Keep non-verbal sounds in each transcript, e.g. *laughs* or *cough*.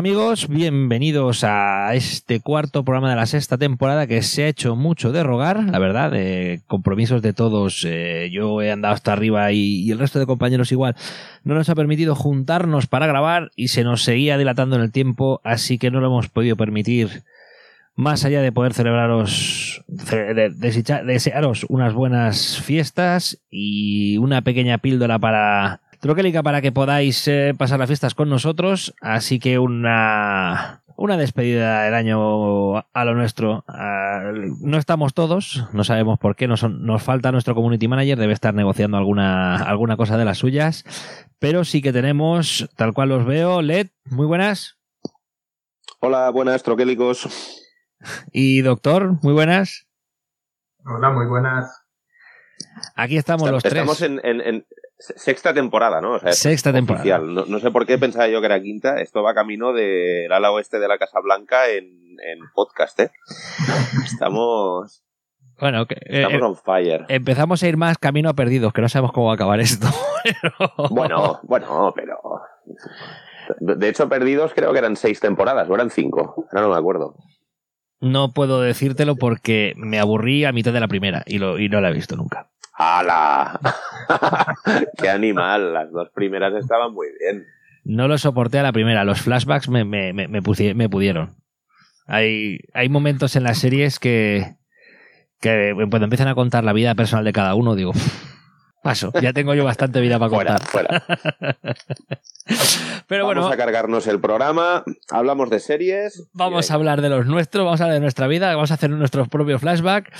Amigos, bienvenidos a este cuarto programa de la sexta temporada que se ha hecho mucho de rogar, la verdad, compromisos de todos. eh, yo he andado hasta arriba y, el resto de compañeros igual. No nos ha permitido juntarnos para grabar y se nos seguía dilatando en el tiempo, así que no lo hemos podido permitir. Más allá de poder celebraros, ce- de- desearos unas buenas fiestas y una pequeña píldora para Troquélica para que podáis eh, pasar las fiestas con nosotros. Así que una, una despedida del año a lo nuestro. Ah, no estamos todos, no sabemos por qué. Nos, nos falta nuestro community manager, debe estar negociando alguna, alguna cosa de las suyas. Pero sí que tenemos, tal cual los veo, Led, muy buenas. Hola, buenas, troquélicos. Y Doctor, muy buenas. Hola, muy buenas. Aquí estamos los tres. Estamos en, en- en sexta temporada, ¿no? O sea, es Sexta temporada. No, no sé por qué pensaba yo que era quinta. Esto va camino del ala oeste de la Casa Blanca en, en podcast, ¿eh? Estamos, Bueno, que, eh, estamos eh, on fire. empezamos a ir más camino a perdidos, que no sabemos cómo va a acabar esto. *laughs* pero- Bueno, bueno, pero... De hecho, perdidos creo que eran seis temporadas, o eran cinco. Ahora no me acuerdo. No puedo decírtelo porque me aburrí a mitad de la primera y, lo, y no la he visto nunca. ¡Hala! *laughs* ¡Qué animal! Las dos primeras estaban muy bien. No lo soporté a la primera. Los flashbacks me, me, me, me pudieron. Hay, hay momentos en las series que, que cuando empiezan a contar la vida personal de cada uno, digo, "Uf, paso, ya tengo yo bastante vida para Fuera, contar. fuera. *laughs* Pero vamos bueno, a cargarnos el programa, hablamos de series. Vamos a hablar de los nuestros, vamos a hablar de nuestra vida, vamos a hacer nuestros propios flashbacks.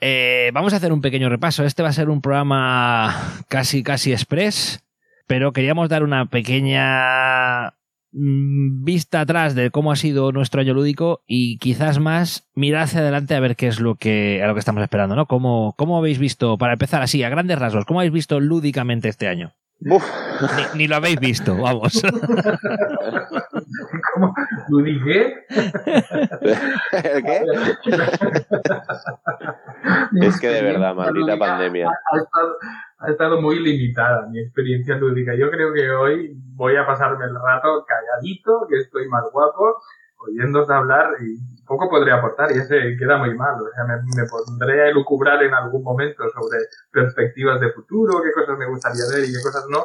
Eh, vamos a hacer un pequeño repaso. Este va a ser un programa casi, casi express, pero queríamos dar una pequeña vista atrás de cómo ha sido nuestro año lúdico y quizás más mirar hacia adelante a ver qué es lo que, a lo que estamos esperando, ¿no? ¿Cómo, ¿Cómo habéis visto, para empezar así, a grandes rasgos, cómo habéis visto lúdicamente este año? Ni, ni lo habéis visto, vamos. ¿Cómo? ¿Lo dije? ¿El qué? Es que de verdad, maldita pandemia. Ha estado, ha estado muy limitada mi experiencia lúdica. Yo creo que hoy voy a pasarme el rato calladito, que estoy más guapo, oyéndose hablar y poco podré aportar y ese queda muy mal. O sea, me, me pondré a elucubrar en algún momento sobre perspectivas de futuro, qué cosas me gustaría ver y qué cosas no,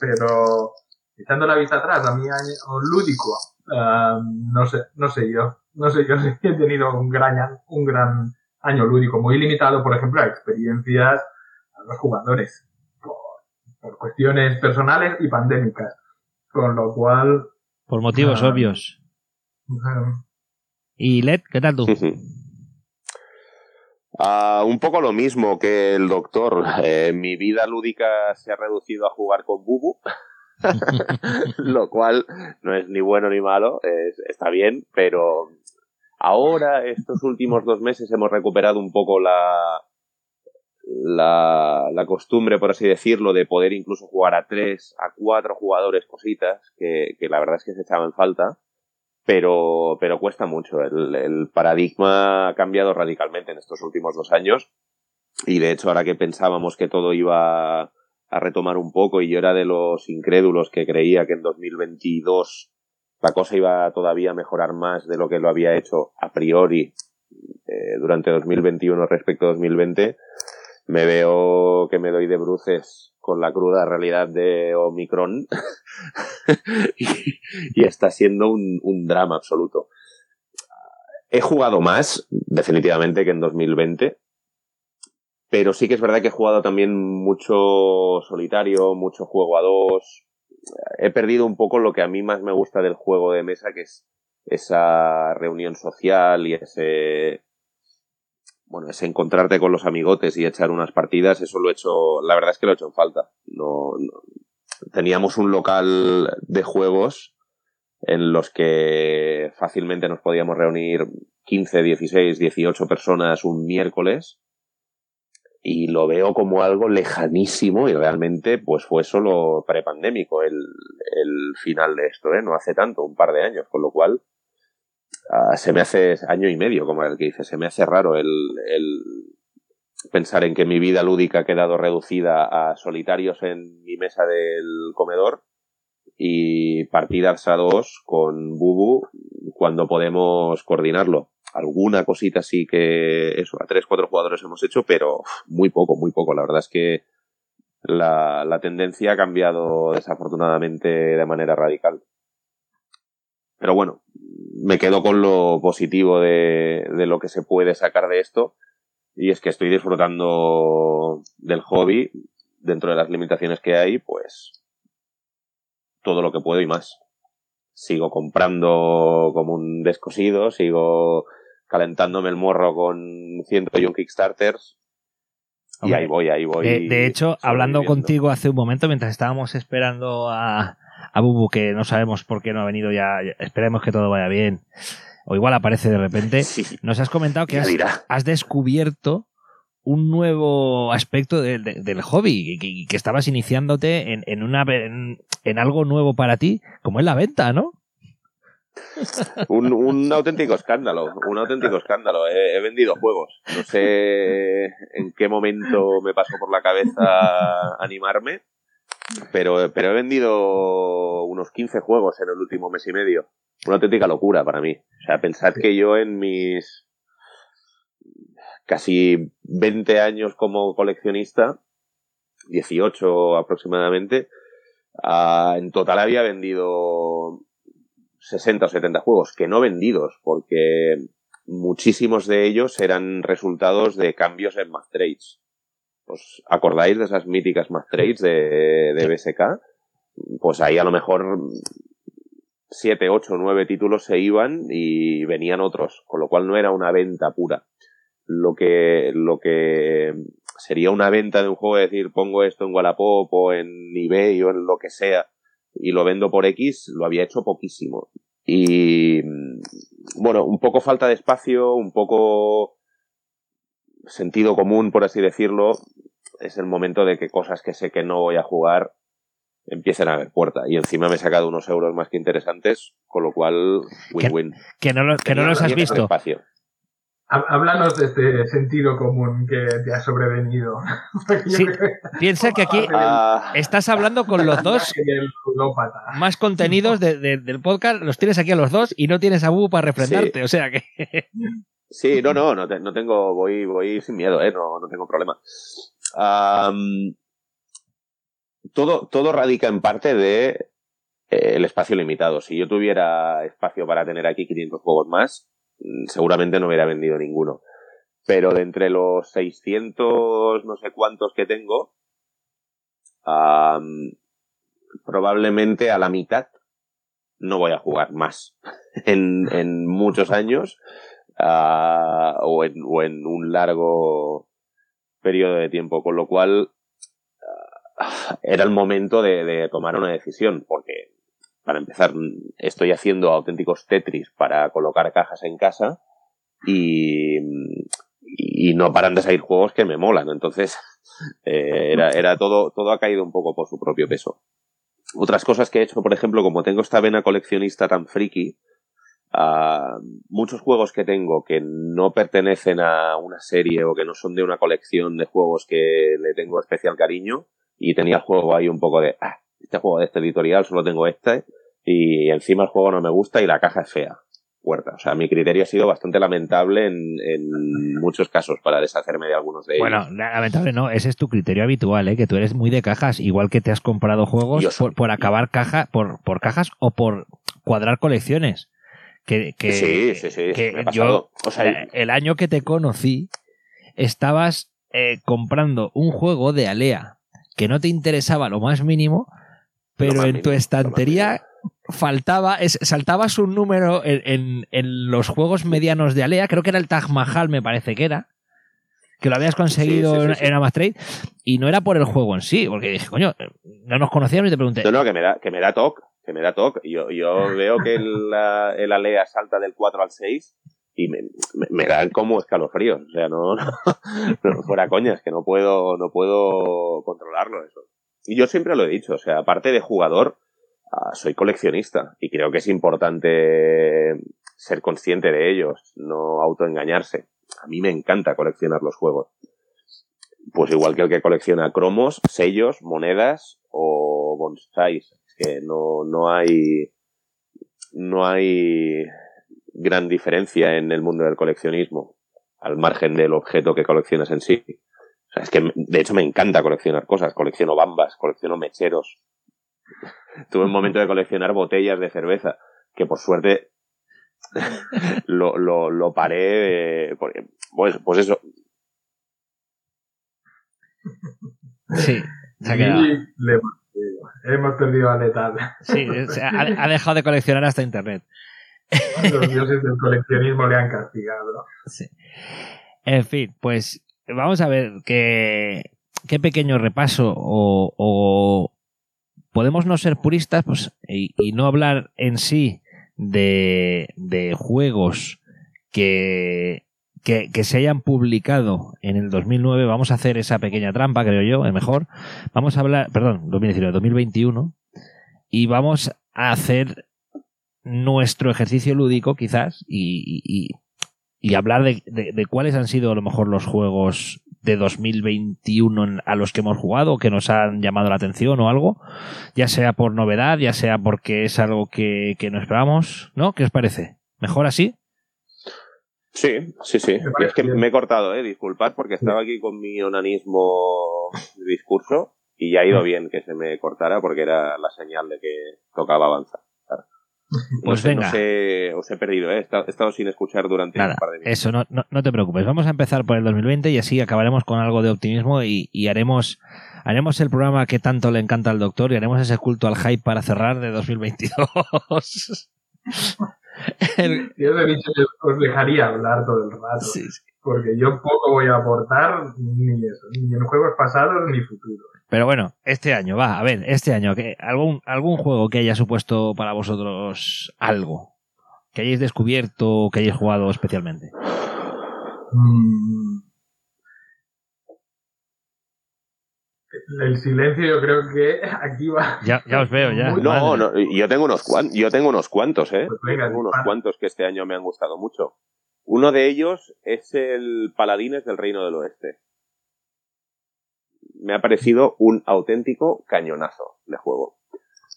pero echando la vista atrás a mi año lúdico, ah, no sé, no sé yo, no sé yo *laughs* si he tenido un gran, un gran año lúdico, muy limitado, por ejemplo, a experiencias a los jugadores, por, por cuestiones personales y pandémicas, con lo cual, Por motivos Ah. obvios. ¿Y Led, qué tal tú? *laughs* Ah, un poco lo mismo que el doctor. Eh, mi vida lúdica se ha reducido a jugar con Bubu, *laughs* lo cual no es ni bueno ni malo, es- está bien, pero ahora, estos últimos dos meses, hemos recuperado un poco la, la, la costumbre, por así decirlo, de poder incluso jugar a tres, a cuatro jugadores cositas, que, que la verdad es que se echaban falta pero, pero cuesta mucho. El, el paradigma ha cambiado radicalmente en estos últimos dos años y de hecho ahora que pensábamos que todo iba a retomar un poco y yo era de los incrédulos que creía que en 2022 la cosa iba todavía a mejorar más de lo que lo había hecho a priori eh, durante 2021 respecto a 2020, me veo que me doy de bruces con la cruda realidad de Omicron *laughs* y, está siendo un drama absoluto. He jugado más, definitivamente, que en 2020. Pero sí que es verdad que he jugado también mucho solitario, mucho juego a dos. He perdido un poco lo que a mí más me gusta del juego de mesa, que es esa reunión social y ese bueno, ese encontrarte con los amigotes y echar unas partidas, eso lo he hecho, la verdad es que lo he hecho en falta. No, teníamos un local de juegos en los que fácilmente nos podíamos reunir 15, 16, 18 personas un miércoles y lo veo como algo lejanísimo y realmente pues fue solo prepandémico el, el final de esto, ¿eh? no hace tanto, un par de años, con lo cual uh, se me hace año y medio, como el que dice, se me hace raro el, el pensar en que mi vida lúdica ha quedado reducida a solitarios en mi mesa del comedor y partidas a dos con Bubu cuando podemos coordinarlo. Alguna cosita sí que eso, a tres, cuatro jugadores hemos hecho, pero muy poco, muy poco. La verdad es que la, la tendencia ha cambiado desafortunadamente de manera radical. Pero bueno, me quedo con lo positivo de, de lo que se puede sacar de esto y es que estoy disfrutando del hobby dentro de las limitaciones que hay, pues todo lo que puedo y más. Sigo comprando como un descosido, sigo calentándome el morro con 101 Kickstarters. y ahí voy, ahí voy. De, de hecho, hablando contigo hace un momento, mientras estábamos esperando a, a Bubu, que no sabemos por qué no ha venido ya, esperemos que todo vaya bien, o igual aparece de repente, *laughs* Sí. nos has comentado que has, descubierto un nuevo aspecto de- de- del hobby que, que estabas iniciándote en, en una en, en algo nuevo para ti, como es la venta, ¿no? *laughs* Un, un auténtico escándalo, un auténtico escándalo. He, he vendido juegos. No sé en qué momento me pasó por la cabeza animarme, pero, pero he vendido unos 15 juegos en el último mes y medio. Una auténtica locura para mí. O sea, pensad que yo en mis casi 20 años como coleccionista, 18 aproximadamente, ah, en total había vendido 60 o 70 juegos, que no vendidos, porque muchísimos de ellos eran resultados de cambios en Math Trades. ¿Os acordáis de esas míticas Math Trades de, de BSK? Pues ahí a lo mejor 7, 8, 9 títulos se iban y venían otros, con lo cual no era una venta pura. Lo que, lo que sería una venta de un juego, es decir, pongo esto en Wallapop o en eBay o en lo que sea, y lo vendo por X, lo había hecho poquísimo. Y mm, bueno, un poco falta de espacio, un poco sentido común, por así decirlo. Es el momento de que cosas que sé que no voy a jugar empiecen a ver puerta. Y encima me he sacado unos euros más que interesantes, con lo cual, win-win. Que no, lo- que no los has visto. espacio. Há- Háblanos de este sentido común que te ha sobrevenido. *laughs* Sí, Piensa que aquí *laughs* Ah, estás hablando con los dos *laughs* más contenidos de- de- del podcast, los tienes aquí a los dos y no tienes a Bubu para refrendarte, o sea que... Sí, no, no, no, te- no tengo, voy, voy sin miedo, eh, no, no tengo problema. Todo, todo radica en parte de eh, el espacio limitado. Si yo tuviera espacio para tener aquí 500 juegos más, mm, seguramente no hubiera vendido ninguno. Pero de entre los 600 no sé cuántos que tengo, probablemente a la mitad no voy a jugar más *laughs* en, en muchos años ah, o, en, o en un largo periodo de tiempo, con lo cual ah, era el momento de, de tomar una decisión, porque para empezar estoy haciendo auténticos Tetris para colocar cajas en casa y, y no paran de salir juegos que me molan, entonces *laughs* eh, era, era todo, todo ha caído un poco por su propio peso. Otras cosas que he hecho, por ejemplo, como tengo esta vena coleccionista tan friki, ah, muchos juegos que tengo que no pertenecen a una serie o que no son de una colección de juegos que le tengo especial cariño y tenía el juego ahí un poco de, ah, este juego de este editorial solo tengo este y encima el juego no me gusta y la caja es fea. Puerta. O sea, mi criterio ha sido bastante lamentable en, en muchos casos para deshacerme de algunos de ellos. Bueno, lamentable no, ese es tu criterio habitual, ¿eh? que tú eres muy de cajas, igual que te has comprado juegos soy- por, por acabar caja, por, por cajas o por cuadrar colecciones. Que, que, sí, sí, sí. que me ha yo, o sea, eh, el año que te conocí, estabas eh, comprando un juego de Alea que no te interesaba lo más mínimo, pero más en mínimo, tu estantería faltaba, es- saltabas un número en, en- en los juegos medianos de Alea, creo que era el Taj Mahal, me parece que era, que lo habías conseguido Sí, sí, sí, en- en Amastrade, y no era por el juego en sí, porque dije, coño, no nos conocíamos y te pregunté, No, no, que me da, que me da toque, que me da toque. Yo, yo *laughs* veo que el, la- el Alea salta del 4 al 6 y me, me, me dan como escalofríos. O sea, no, *laughs* no, no, fuera coñas, que no puedo, no puedo controlarlo eso. Y yo siempre lo he dicho, o sea, aparte de jugador, ah, soy coleccionista y creo que es importante ser consciente de ellos, no autoengañarse. A mí me encanta coleccionar los juegos. Pues igual que el que colecciona cromos, sellos, monedas o bonsáis. Que no, no hay. No hay gran diferencia en el mundo del coleccionismo, al margen del objeto que coleccionas en sí. O sea, es que de hecho me encanta coleccionar cosas. Colecciono bambas, colecciono mecheros. *laughs* Tuve un momento de coleccionar botellas de cerveza, que por suerte *laughs* lo, lo, lo paré. eh, porque, pues, pues eso, sí, se ha quedado. Le hemos perdido. A Letal. Sí, *laughs* ha, ha dejado de coleccionar hasta internet. Los dioses del coleccionismo le han castigado. Sí. En fin, pues vamos a ver qué, qué pequeño repaso o, o podemos no ser puristas pues, y, y no hablar en sí de, de juegos que, que, se hayan publicado en el 2009. Vamos a hacer esa pequeña trampa, creo yo, es mejor. Vamos a hablar, perdón, 2019, 2021 y vamos a hacer nuestro ejercicio lúdico quizás y, y- hablar de, de- de cuáles han sido a lo mejor los juegos de 2021 en- a los que hemos jugado que nos han llamado la atención o algo, ya sea por novedad, ya sea porque es algo que, que no esperamos, ¿no? ¿Qué os parece? ¿Mejor así? Sí, sí, sí. Es que me he cortado, ¿eh? Disculpad porque estaba aquí con mi onanismo discurso y ya ha ido bien que se me cortara porque era la señal de que tocaba avanzar. No Pues sé, venga. no sé, os he perdido, ¿eh? He estado, sin escuchar durante Nada, un par de minutos. eso, no, no, no te preocupes. Vamos a empezar por el 2020 y así acabaremos con algo de optimismo y, y haremos, haremos el programa que tanto le encanta al doctor y haremos ese culto al hype para cerrar de 2022. *laughs* El- Yo os he dicho que os dejaría hablar todo el rato. sí, sí. Porque yo poco voy a aportar ni eso, ni en juegos pasados ni futuros. Pero bueno, este año, va, a ver, este año, que algún, algún juego que haya supuesto para vosotros algo, que hayáis descubierto o que hayáis jugado especialmente. Mm. El silencio yo creo que *laughs* aquí va. Ya, ya os veo, ya. No, no, yo tengo unos cuantos, yo tengo unos cuantos, ¿eh? Pues venga, tengo unos cuantos que este año me han gustado mucho. Uno de ellos es el Paladines del Reino del Oeste. Me ha parecido un auténtico cañonazo de juego.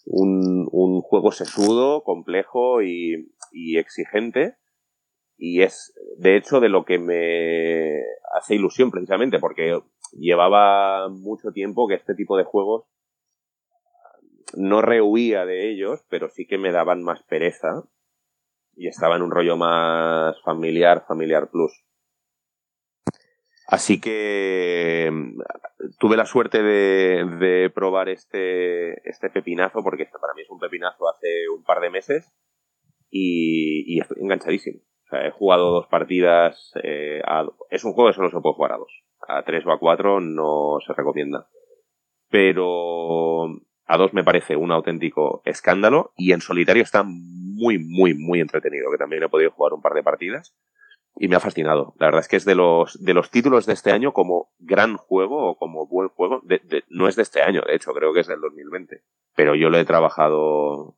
Un, un juego sesudo, complejo y, y exigente. Y es, de hecho, de lo que me hace ilusión precisamente, porque llevaba mucho tiempo que este tipo de juegos no rehuía de ellos, pero sí que me daban más pereza y estaba en un rollo más familiar, familiar plus. Así que mm, tuve la suerte de, probar este, este pepinazo, porque este para mí es un pepinazo hace un par de meses y, estoy enganchadísimo. O sea, he jugado dos partidas. eh, es un juego que solo se puede jugar a dos. A tres o a cuatro no se recomienda. Pero a dos me parece un auténtico escándalo y en solitario está muy, muy, muy entretenido, que también he podido jugar un par de partidas y me ha fascinado. La verdad es que es de los, de los títulos de este año como gran juego o como buen juego. De- de- no es de este año, de hecho, creo que es del 2020. Pero yo lo he trabajado,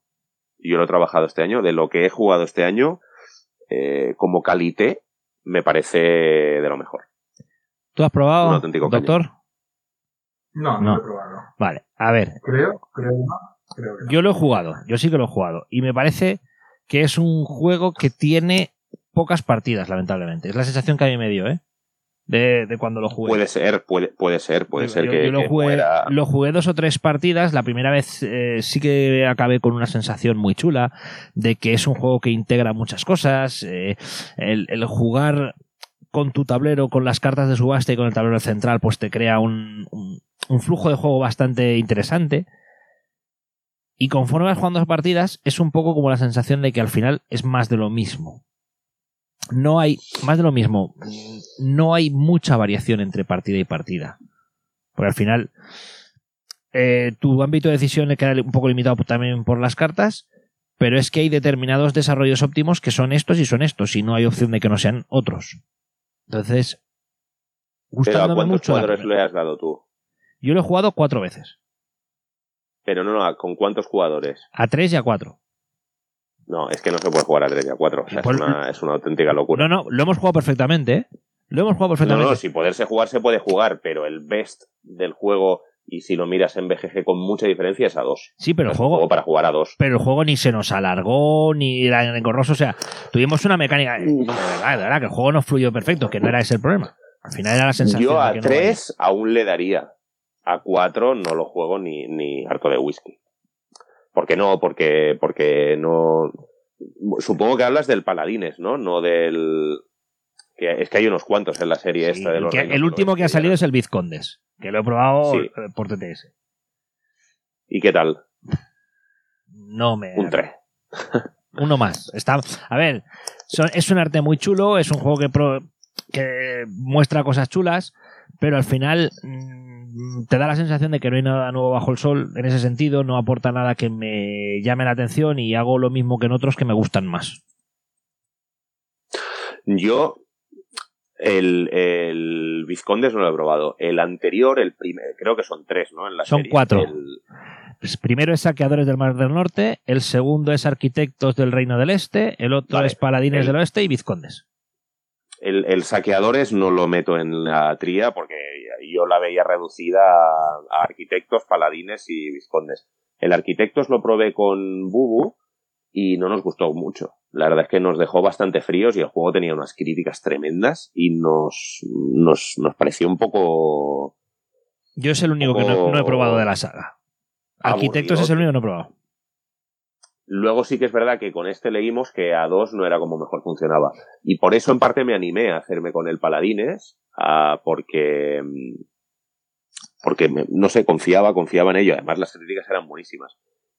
yo lo he trabajado este año. De lo que he jugado este año, eh, como calité, me parece de lo mejor. ¿Tú has probado, Un auténtico cañón. doctor? No, no, No. lo he probado. Vale, a ver, Creo, creo, no, creo que no. yo lo he jugado, yo sí que lo he jugado y me parece que es un juego que tiene pocas partidas, lamentablemente. Es la sensación que a mí me dio, ¿eh? de, de cuando lo jugué. Puede ser, puede, puede ser, puede Yo- ser yo- que, yo lo, que jugué, fuera- lo jugué dos o tres partidas. La primera vez eh, sí que acabé con una sensación muy chula de que es un juego que integra muchas cosas. eh, el, el jugar con tu tablero, con las cartas de subasta y con el tablero central, pues te crea un, flujo de juego bastante interesante. Y conforme vas jugando las partidas, es un poco como la sensación de que al final es más de lo mismo. No hay, más de lo mismo, no hay mucha variación entre partida y partida. Porque al final eh, tu ámbito de decisión le queda un poco limitado también por las cartas, pero es que hay determinados desarrollos óptimos que son estos y son estos, y no hay opción de que no sean otros. Entonces, Pero ¿a gustándome mucho. cuadros primera. le has dado tú? Yo lo he jugado cuatro veces, Pero no, no, ¿con cuántos jugadores? a tres y a cuatro. No, es que no se puede jugar a 3 y a 4. O sea, es, una, es una auténtica locura. No, no, lo hemos jugado perfectamente, ¿eh? Lo hemos jugado No, perfectamente. no, si poderse jugar se puede jugar, pero el best del juego, y si lo miras en BGG con mucha diferencia, es a 2. Sí, pero el un juego, para jugar a 2. pero el juego ni se nos alargó, ni era engorroso. O sea, tuvimos una mecánica. De verdad, de verdad, que el juego no fluyó perfecto, que no era ese el problema. Al final era la sensación. Yo de a no 3 aún le daría. A 4 no lo juego ni, ni harto de whisky. ¿Por qué no? Porque, porque no. Supongo que hablas del Paladines, ¿no? No del. Que es que hay unos cuantos en la serie Sí, esta de el, los. que- reinos el último que ha salido es el Vizcondes, que lo he probado Sí. eh, por TTS. ¿Y qué tal? No me. Un 3. *laughs* Uno más. Está, a ver, son- es un arte muy chulo, es un juego que, pro- que muestra cosas chulas, pero al final mm, te da la sensación de que no hay nada nuevo bajo el sol en ese sentido, no aporta nada que me llame la atención y hago lo mismo que en otros que me gustan más. Yo. El, el Vizcondes no lo he probado. El anterior, el primer, creo que son tres, ¿no? En la Son serie. cuatro. El- Pues primero es Saqueadores del Mar del Norte, el segundo es Arquitectos del Reino del Este, el otro Vale, es Paladines el- del Oeste y Vizcondes. El, el saqueadores no lo meto en la tría porque yo la veía reducida a, a arquitectos, paladines y viscondes. El arquitectos lo probé con Bubu y no nos gustó mucho. La verdad es que nos dejó bastante fríos y el juego tenía unas críticas tremendas y nos, nos, nos pareció un poco... Yo es el único que no, no he probado de la saga. Arquitectos es el único que no he probado. Luego sí que es verdad que con este leímos que a dos no era como mejor funcionaba. Y por eso en parte me animé a hacerme con el Paladines, porque, mm, porque me- no sé, confiaba, confiaba en ello. Además las críticas eran buenísimas.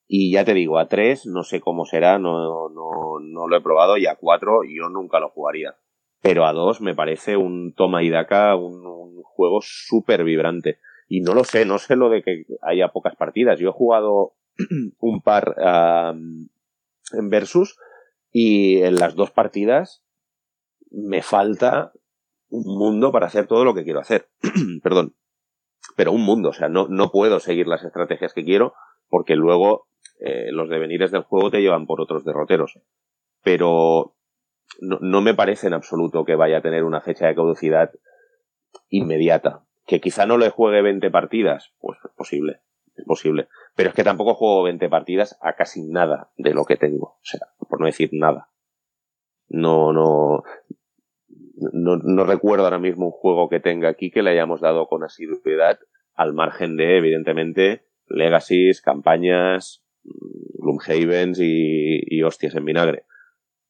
Y ya te digo, a tres no sé cómo será, no, no, no lo he probado, y a cuatro yo nunca lo jugaría. Pero a dos me parece un toma y daca, un, juego súper vibrante. Y no lo sé, no sé lo de que haya pocas partidas. Yo he jugado *clears throat* un par en versus y en las dos partidas me falta un mundo para hacer todo lo que quiero hacer. *clears throat* Perdón. Pero un mundo, o sea, no, no puedo seguir las estrategias que quiero porque luego eh, los devenires del juego te llevan por otros derroteros. Pero no, no me parece en absoluto que vaya a tener una fecha de caducidad inmediata. Que quizá no le juegue 20 partidas, pues es posible, es posible. Pero es que tampoco juego 20 partidas a casi nada de lo que tengo. O sea, por no decir nada. No, no, no, no recuerdo ahora mismo un juego que tenga aquí que le hayamos dado con asiduidad al margen de, evidentemente, Legacies, campañas, Gloomhavens y, hostias en vinagre.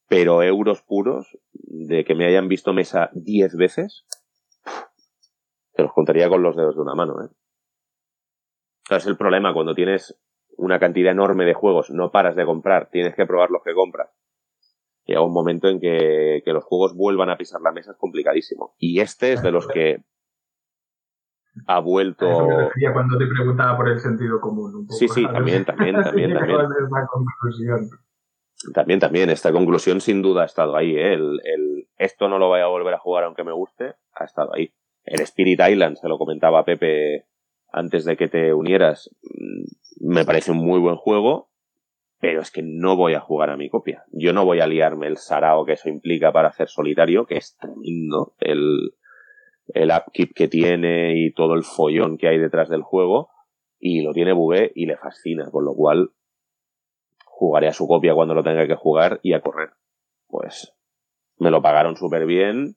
Pero euros puros, de que me hayan visto mesa 10 veces, te los contaría con los dedos de una mano, ¿eh? Es el problema cuando tienes una cantidad enorme de juegos, no paras de comprar, tienes que probar los que compras. Llega un momento en que, que los juegos vuelvan a pisar la mesa es complicadísimo. Y este es de los que ha vuelto. Eso me refería cuando te preguntaba por el sentido común. Un poco, Sí, sí, ¿sabes? también, también, *laughs* también, también. conclusión. También, también, esta conclusión sin duda ha estado ahí. ¿eh? El, el, esto no lo voy a volver a jugar aunque me guste, ha estado ahí. El Spirit Island, se lo comentaba a Pepe antes de que te unieras, mm, me parece un muy buen juego, pero es que no voy a jugar a mi copia. Yo no voy a liarme el sarao que eso implica para hacer solitario, que es tremendo el, el upkeep que tiene y todo el follón que hay detrás del juego, y lo tiene Bubé y le fascina, con lo cual jugaré a su copia cuando lo tenga que jugar y a correr. Pues me lo pagaron súper bien,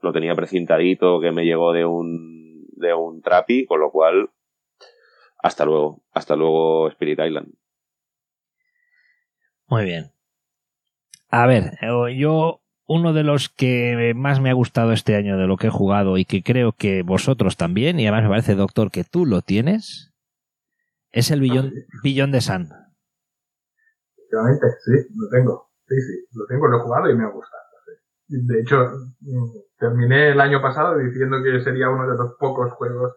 lo tenía precintadito que me llegó de un, de un trapi, con lo cual, hasta luego, hasta luego Spirit Island. Muy bien. A ver, eh, yo uno de los que más me ha gustado este año de lo que he jugado y que creo que vosotros también, y además me parece, doctor, que tú lo tienes, es el billón, billón de Sun. Efectivamente, sí, lo tengo. Sí, sí, lo tengo, lo he jugado y me ha gustado. De hecho, mm, terminé el año pasado diciendo que sería uno de los pocos juegos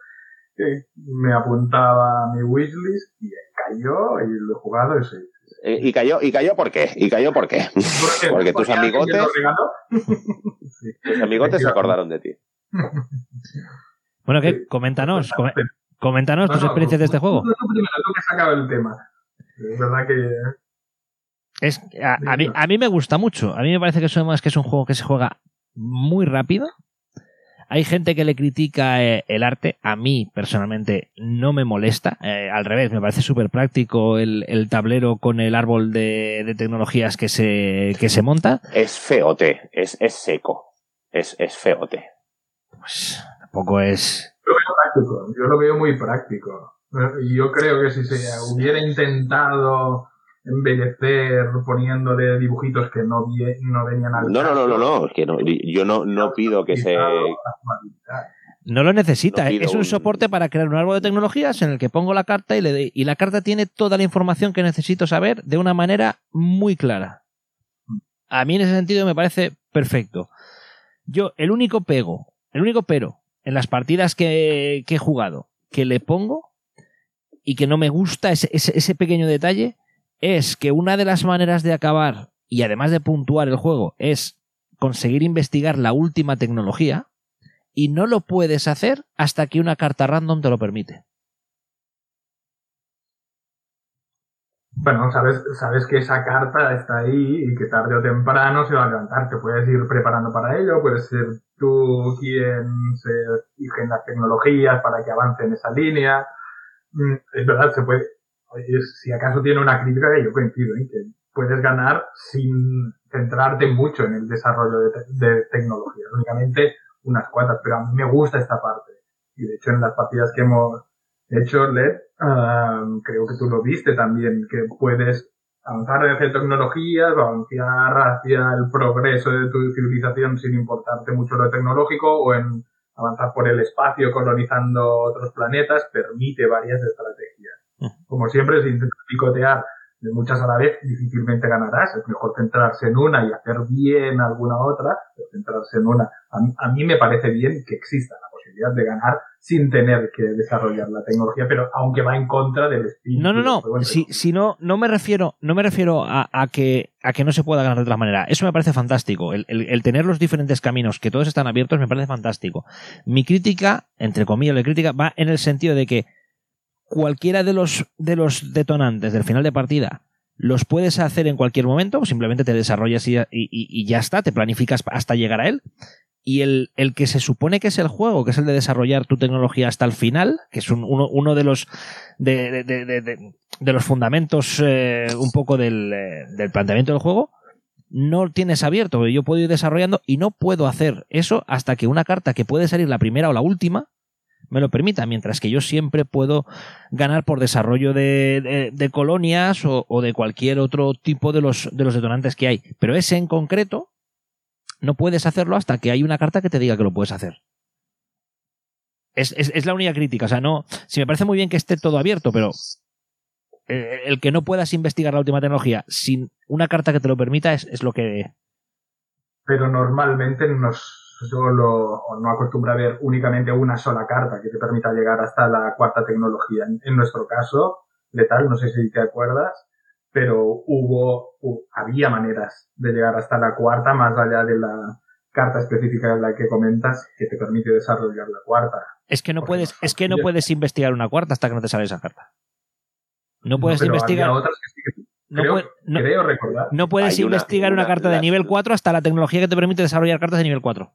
que me apuntaba a mi wishlist y cayó y lo he jugado y sí, eh, ¿Y cayó, ¿Y cayó por qué? ¿Y cayó por qué? *laughs* Porque tus amigotes. *laughs* Tus amigotes se acordaron de ti. *laughs* Bueno, ¿qué? Coméntanos. Coméntanos tus experiencias de este juego. Tú primero, tú que has sacado el tema. Es verdad que. Es, a, a, mí, a mí me gusta mucho. A mí me parece que, eso, que es un juego que se juega muy rápido hay gente que le critica eh, el arte. A mí, personalmente, no me molesta. Eh, al revés, me parece súper práctico el, tablero con el árbol de, tecnologías que se, que se monta. Es feote, es, es seco. Es, es feote. Pues tampoco es. Yo lo veo práctico. Yo lo veo muy práctico. Yo creo que si se hubiera intentado embellecer poniéndole dibujitos que no, no venían al No, no, no, no, no, es que no, yo no, no pido que se... No lo necesita, es un, soporte para crear un árbol de tecnologías en el que pongo la carta y, le y la carta tiene toda la información que necesito saber de una manera muy clara. A mí en ese sentido me parece perfecto. Yo, el único pego, el único pero en las partidas que, que he jugado que le pongo y que no me gusta ese, ese pequeño detalle es que una de las maneras de acabar y además de puntuar el juego es conseguir investigar la última tecnología y no lo puedes hacer hasta que una carta random te lo permite. Bueno, sabes, sabes que esa carta está ahí y que tarde o temprano se va a levantar. Te puedes ir preparando para ello, puedes ser tú quien se fije en las tecnologías para que avance en esa línea. Mm, es verdad, se puede, si acaso tiene una crítica que yo coincido, que puedes ganar sin centrarte mucho en el desarrollo de, de tecnologías, únicamente unas cuantas, pero a mí me gusta esta parte. Y de hecho en las partidas que hemos hecho, Led, creo que tú lo viste también, que puedes avanzar hacia tecnologías, avanzar hacia el progreso de tu civilización sin importarte mucho lo tecnológico o en avanzar por el espacio colonizando otros planetas, permite varias estrategias. Como siempre, si intentas picotear de muchas a la vez, difícilmente ganarás. Es mejor centrarse en una y hacer bien alguna otra, pero centrarse en una. A mí, me parece bien que exista la posibilidad de ganar sin tener que desarrollar la tecnología, pero aunque va en contra del espíritu. No, no, no. Si, si, no, no me refiero, no me refiero a, que, a que no se pueda ganar de otra manera. Eso me parece fantástico. El, el, tener los diferentes caminos, que todos están abiertos, me parece fantástico. Mi crítica, entre comillas, la crítica, va en el sentido de que cualquiera de los, de los detonantes del final de partida los puedes hacer en cualquier momento, simplemente te desarrollas y, y, ya está, te planificas hasta llegar a él. Y el, el, que se supone que es el juego, que es el de desarrollar tu tecnología hasta el final, que es uno, uno, de los de, de, de, de los fundamentos eh, un poco del, eh, del, planteamiento del juego, no tienes abierto. Yo puedo ir desarrollando y no puedo hacer eso hasta que una carta que puede salir la primera o la última me lo permita, mientras que yo siempre puedo ganar por desarrollo de, colonias o, de cualquier otro tipo de los, de los detonantes que hay. Pero ese en concreto no puedes hacerlo hasta que hay una carta que te diga que lo puedes hacer. Es, la única crítica. O sea, no. Si me parece muy bien que esté todo abierto, pero eh, el que no puedas investigar la última tecnología sin una carta que te lo permita es lo que. Pero normalmente nos solo o no acostumbra a ver únicamente una sola carta que te permita llegar hasta la cuarta tecnología. En, nuestro caso, letal, no sé si te acuerdas, pero hubo, había maneras de llegar hasta la cuarta más allá de la carta específica de la que comentas que te permite desarrollar la cuarta. Es que no puedes, es que no puedes investigar una cuarta hasta que no te sale esa carta. No puedes investigar. no, creo recordar. no puedes investigar una, carta de nivel 4 hasta la tecnología que te permite desarrollar cartas de nivel 4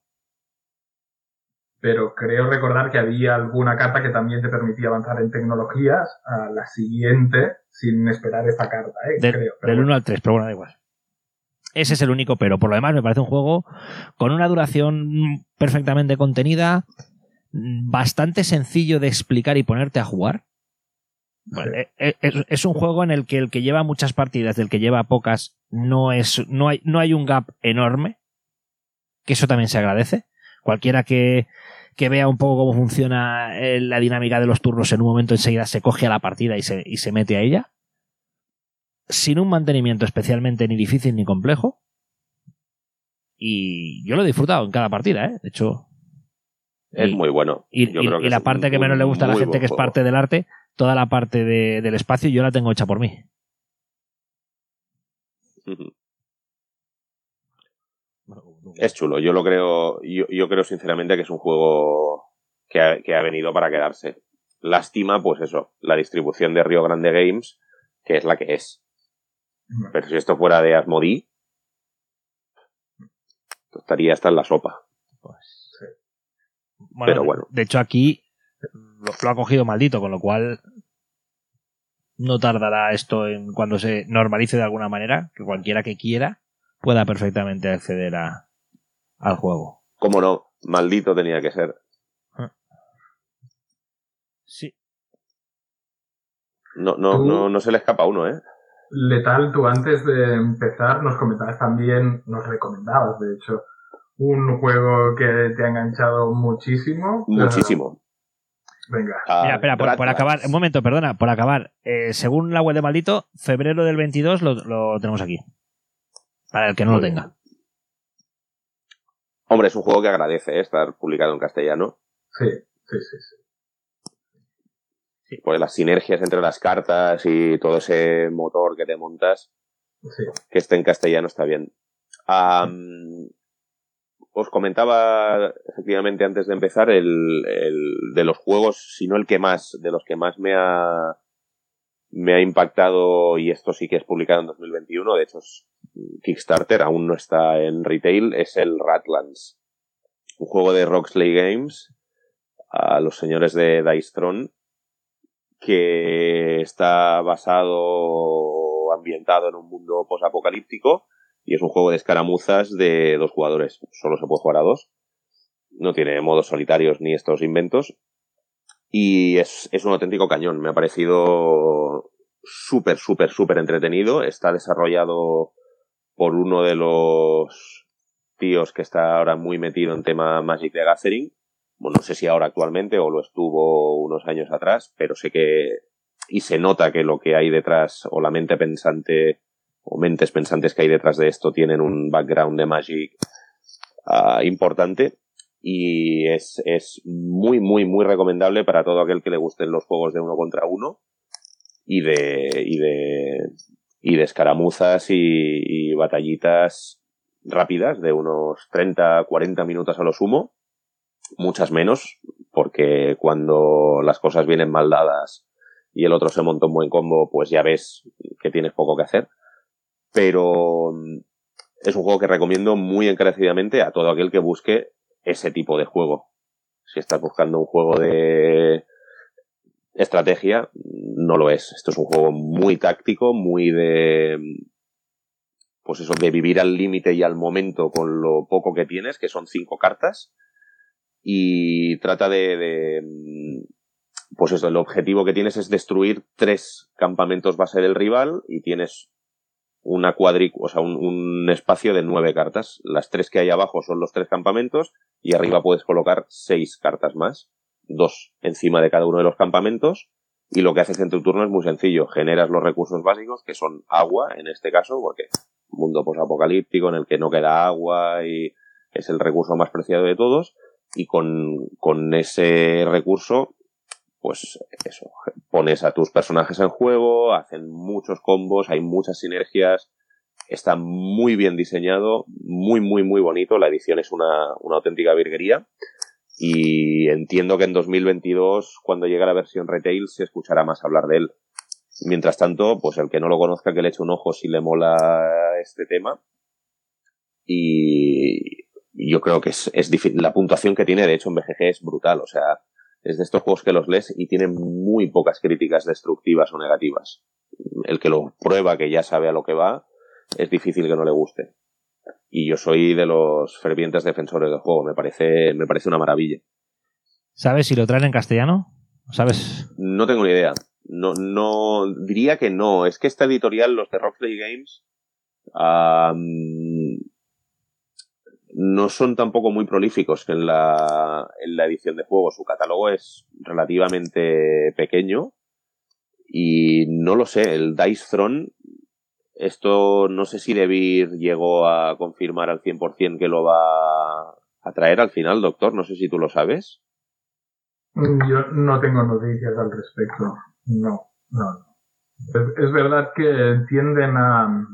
pero creo recordar que había alguna carta que también te permitía avanzar en tecnologías a la siguiente sin esperar esta carta, ¿eh? creo. del 1 al 3, pero bueno, da igual. Ese es el único, pero por lo demás me parece un juego con una duración perfectamente contenida, bastante sencillo de explicar y ponerte a jugar. Eh, eh, es, un juego en el que el que lleva muchas partidas del que lleva pocas no es no hay no hay un gap enorme que eso también se agradece cualquiera que, que vea un poco cómo funciona eh, la dinámica de los turnos en un momento enseguida se coge a la partida y se, y se mete a ella sin un mantenimiento especialmente ni difícil ni complejo y yo lo he disfrutado en cada partida ¿eh? de hecho es muy bueno. Y, la parte que menos le gusta a la gente, que es parte del arte, toda la parte del espacio, yo la tengo hecha por mí. Es chulo, yo lo creo, yo, creo sinceramente que es un juego que ha, venido para quedarse. Lástima, pues eso, la distribución de Rio Grande Games, que es la que es. Pero si esto fuera de Asmodee, estaría hasta en la sopa. Pues pero bueno. De hecho, aquí lo, ha cogido maldito, con lo cual no tardará esto en cuando se normalice de alguna manera, que cualquiera que quiera pueda perfectamente acceder a, al juego. ¿Cómo no? Maldito tenía que ser. Ah. Sí. No, no, no, no se le escapa a uno, ¿eh? Letal, tú antes de empezar nos comentabas también, nos recomendabas, de hecho, un juego que te ha enganchado muchísimo. Muchísimo. Venga. Ah, Mira, espera, por, acabar, un momento, perdona, por acabar. Eh, según la web de Maldito, febrero del 22 lo, tenemos aquí. Para el que no lo tenga. Hombre, es un juego que agradece eh, estar publicado en castellano. Sí, sí, sí, sí. Pues las sinergias entre las cartas y todo ese motor que te montas, que esté en castellano está bien os comentaba efectivamente antes de empezar el, de los juegos, si no el que más, de los que más me ha me ha impactado y esto sí que es publicado en 2021, de hecho es Kickstarter, aún no está en retail, es el Ratlands, un juego de Roxley Games a los señores de Dice Throne que está basado ambientado en un mundo posapocalíptico y es un juego de escaramuzas de dos jugadores. Solo se puede jugar a dos. No tiene modos solitarios ni estos inventos. Y es, es un auténtico cañón. Me ha parecido súper, súper, súper entretenido. Está desarrollado por uno de los tíos que está ahora muy metido en tema Magic the Gathering. Bueno, no sé si ahora actualmente o lo estuvo unos años atrás, pero sé que y se nota que lo que hay detrás o la mente pensante o mentes pensantes que hay detrás de esto tienen un background de Magic ah, importante y es, es muy, muy, muy recomendable para todo aquel que le gusten los juegos de uno contra uno y de, y de, y de escaramuzas y, batallitas rápidas de unos 30, 40 minutos a lo sumo, muchas menos, porque cuando las cosas vienen mal dadas y el otro se monta un buen combo, pues ya ves que tienes poco que hacer. Pero mm, es un juego que recomiendo muy encarecidamente a todo aquel que busque ese tipo de juego. Si estás buscando un juego de estrategia, no lo es. Esto es un juego muy táctico, muy de pues eso, de vivir al límite y al momento con lo poco que tienes, que son cinco cartas, y trata de, pues eso, el objetivo que tienes es destruir tres campamentos base del rival y tienes una cuadrícula, o sea, un, espacio de nueve cartas. Las tres que hay abajo son los tres campamentos y arriba puedes colocar seis cartas más, dos encima de cada uno de los campamentos. Y lo que haces en tu turno es muy sencillo. Generas los recursos básicos, que son agua, en este caso, porque mundo posapocalíptico en el que no queda agua y es el recurso más preciado de todos. Y con, con ese recurso pues eso, pones a tus personajes en juego, hacen muchos combos, hay muchas sinergias, está muy bien diseñado, muy, muy, muy bonito, la edición es una, una auténtica virguería y entiendo que en 2022, cuando llegue la versión retail, se escuchará más hablar de él. Mientras tanto, pues el que no lo conozca, que le eche un ojo si le mola este tema. Y yo creo que es, es difícil. La puntuación que tiene, de hecho, en BGG es brutal. O sea, es de estos juegos que los lees y tienen muy pocas críticas destructivas o negativas. El que lo prueba, que ya sabe a lo que va, es difícil que no le guste. Y yo soy de los fervientes defensores del juego, me parece, me parece una maravilla. ¿Sabes si lo traen en castellano? ¿Sabes? No tengo ni idea. No, no, diría que no. Es que esta editorial, los de Rocksley Games, no son tampoco muy prolíficos en la, en la edición de juegos. Su catálogo es relativamente pequeño. Y no lo sé, el Dice Throne, esto no sé si Debir llegó a confirmar al 100% que lo va a traer al final, doctor. No sé si tú lo sabes. Yo no tengo noticias al respecto. No, no. Es, verdad que tienden a,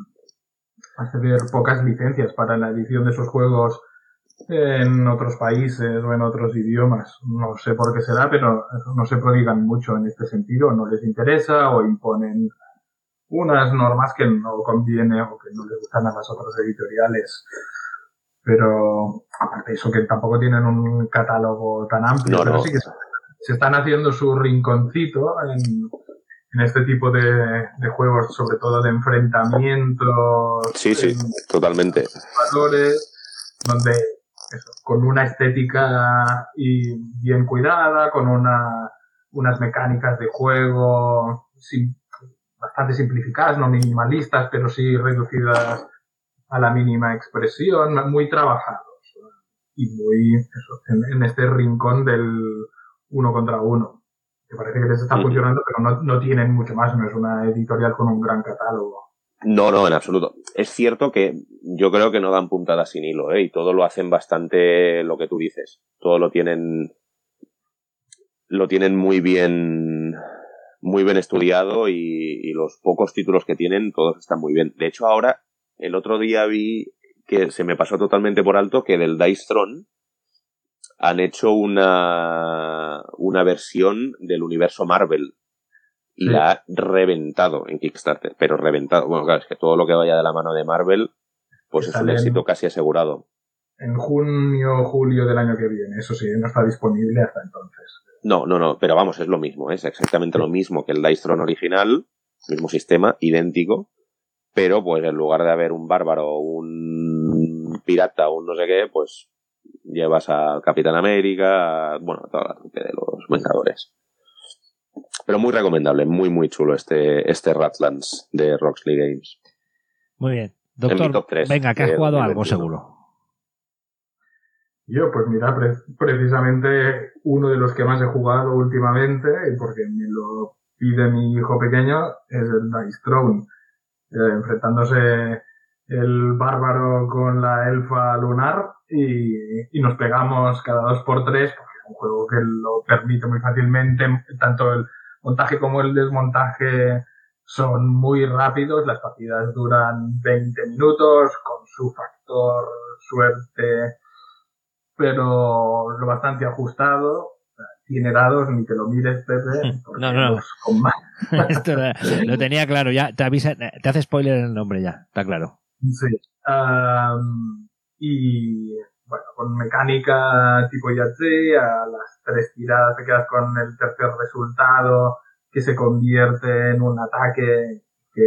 a ceder pocas licencias para la edición de esos juegos en otros países o en otros idiomas. No sé por qué será, pero no se prodigan mucho en este sentido. No les interesa o imponen unas normas que no conviene o que no les gustan a las otras editoriales. Pero aparte de eso, que tampoco tienen un catálogo tan amplio, pero sí que se están haciendo su rinconcito en, en este tipo de, juegos, sobre todo de enfrentamientos. Sí, sí, totalmente. Valores, donde con una estética y bien cuidada, con una, unas mecánicas de juego bastante simplificadas, no minimalistas, pero sí reducidas a la mínima expresión, muy trabajados y muy en, este rincón del uno contra uno que parece que les está funcionando, pero no, no tienen mucho más, no es una editorial con un gran catálogo. No, no, en absoluto. Es cierto que yo creo que no dan puntadas sin hilo, ¿eh? Y todo lo hacen bastante lo que tú dices. Todo lo tienen. Lo tienen muy bien. Muy bien estudiado y, los pocos títulos que tienen, todos están muy bien. De hecho, ahora, el otro día vi que se me pasó totalmente por alto que del Dice Throne han hecho una, una versión del universo Marvel y la ha reventado en Kickstarter, pero reventado. Bueno, claro, es que todo lo que vaya de la mano de Marvel, pues es un éxito casi asegurado. En junio o julio del año que viene, eso sí, no está disponible hasta entonces. No, no, no, pero vamos, es lo mismo, es exactamente lo mismo que el Dice Throne original, mismo sistema, idéntico, pero pues en lugar de haber un bárbaro, un pirata, un no sé qué, pues llevas a Capitán América, bueno, a toda la trupe de los Vengadores. Pero muy recomendable, muy, muy chulo este, este Ratlands de Roxley Games. Muy bien. Doctor, venga, que has jugado algo seguro. Yo, pues mira, precisamente uno de los que más he jugado últimamente, y porque me lo pide mi hijo pequeño, es el Dice Throne. Eh, enfrentándose el bárbaro con la elfa lunar y, y, nos pegamos cada dos por tres, porque es un juego que lo permite muy fácilmente, tanto el montaje como el desmontaje son muy rápidos, las partidas duran 20 minutos con su factor suerte, pero lo bastante ajustado. Tiene dados, ni que lo mires, Pepe. *laughs* No, no. Con más. *laughs* Esto lo, tenía claro, ya te avisa, te hace spoiler el nombre ya, está claro. Sí. Y bueno, con mecánica tipo Yahtzee, a las tres tiradas te quedas con el tercer resultado que se convierte en un ataque que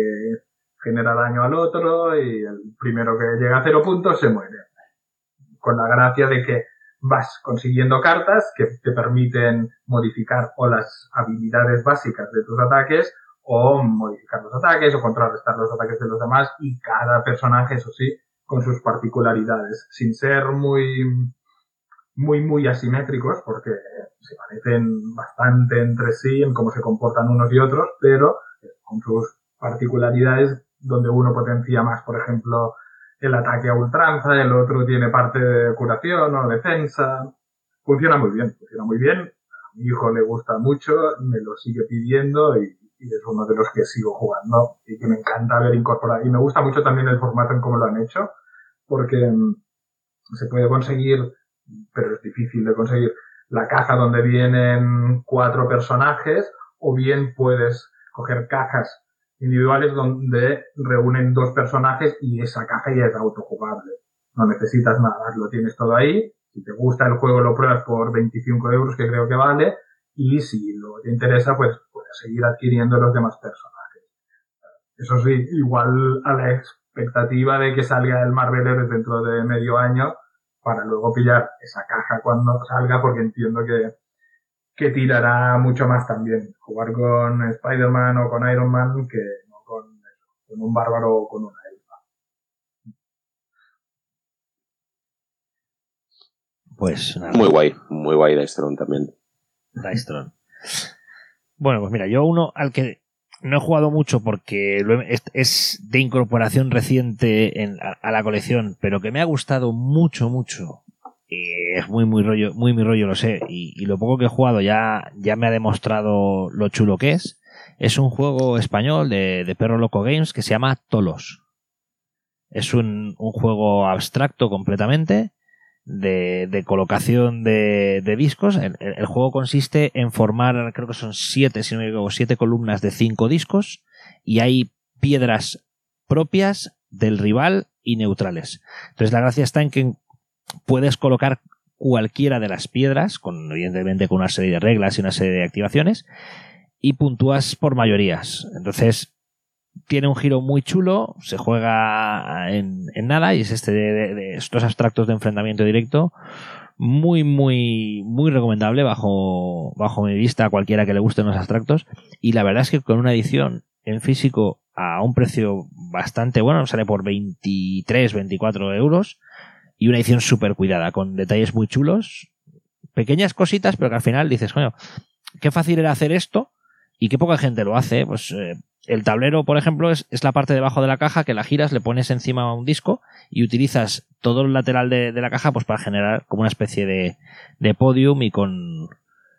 genera daño al otro y el primero que llega a cero puntos se muere. Con la gracia de que vas consiguiendo cartas que te permiten modificar o las habilidades básicas de tus ataques o modificar los ataques o contrarrestar los ataques de los demás y cada personaje, eso sí, con sus particularidades, sin ser muy, muy, muy asimétricos, porque se parecen bastante entre sí en cómo se comportan unos y otros, pero con sus particularidades donde uno potencia más, por ejemplo, el ataque a ultranza, el otro tiene parte de curación o defensa. Funciona muy bien, funciona muy bien. A mi hijo le gusta mucho, me lo sigue pidiendo y y es uno de los que sigo jugando y que me encanta ver incorporar. Y me gusta mucho también el formato en cómo lo han hecho, porque mm, se puede conseguir, pero es difícil de conseguir, la caja donde vienen cuatro personajes, o bien puedes coger cajas individuales donde reúnen dos personajes y esa caja ya es autojugable. No necesitas nada, lo tienes todo ahí. Si te gusta el juego lo pruebas por 25 euros, que creo que vale. Y si lo te interesa, pues seguir adquiriendo los demás personajes. Eso sí, igual Alex expectativa de que salga el Marvel dentro de medio año para luego pillar esa caja cuando salga porque entiendo que, que tirará mucho más también. Jugar con Spider-Man o con Iron Man que no con, con un bárbaro o con una elfa. Pues nada. Muy guay, muy guay Dystron también. Dystron. Bueno, pues mira, yo uno al que no he jugado mucho porque es, de incorporación reciente en, a, la colección, pero que me ha gustado mucho, mucho. Y es muy, muy rollo, muy mi rollo, lo sé. Y, lo poco que he jugado ya, ya me ha demostrado lo chulo que es. Es un juego español de, Perro Loco Games que se llama Tolos. Es un juego abstracto completamente de, colocación de, discos. El, juego consiste en formar, creo que son siete, si no me equivoco, siete columnas de cinco discos y hay piedras propias del rival y neutrales. Entonces la gracia está en que puedes colocar cualquiera de las piedras, con, evidentemente con una serie de reglas y una serie de activaciones, y puntúas por mayorías. Entonces, tiene un giro muy chulo, se juega en, nada y es este de, estos abstractos de enfrentamiento directo. Muy, muy, muy recomendable bajo, bajo mi vista a cualquiera que le gusten los abstractos. Y la verdad es que con una edición en físico a un precio bastante bueno, sale por 23, 24 euros. Y una edición súper cuidada, con detalles muy chulos. Pequeñas cositas, pero que al final dices, bueno, qué fácil era hacer esto y qué poca gente lo hace. Pues eh, el tablero, por ejemplo, es, la parte debajo de la caja que la giras, le pones encima un disco y utilizas todo el lateral de, la caja pues para generar como una especie de, de podium y con,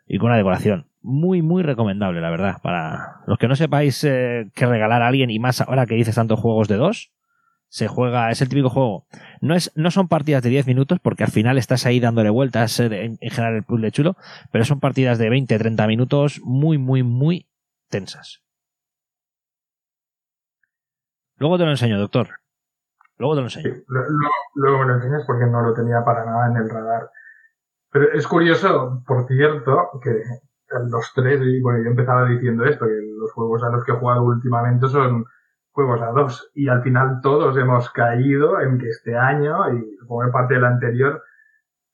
y con una decoración. Muy, muy recomendable, la verdad. Para los que no sepáis eh, qué regalar a alguien y más ahora que dices tantos juegos de dos, se juega, es el típico juego. No, es, no son partidas de 10 minutos porque al final estás ahí dándole vueltas eh, en, en general el puzzle chulo, pero son partidas de 20, 30 minutos muy, muy, muy tensas. Luego te lo enseño, doctor. Luego te lo enseño. luego, me lo enseñas porque no lo tenía para nada en el radar. Pero es curioso, por cierto, que los tres, y bueno, yo empezaba diciendo esto, que los juegos a los que he jugado últimamente son juegos a dos. Y al final todos hemos caído en que este año, y como parte del anterior,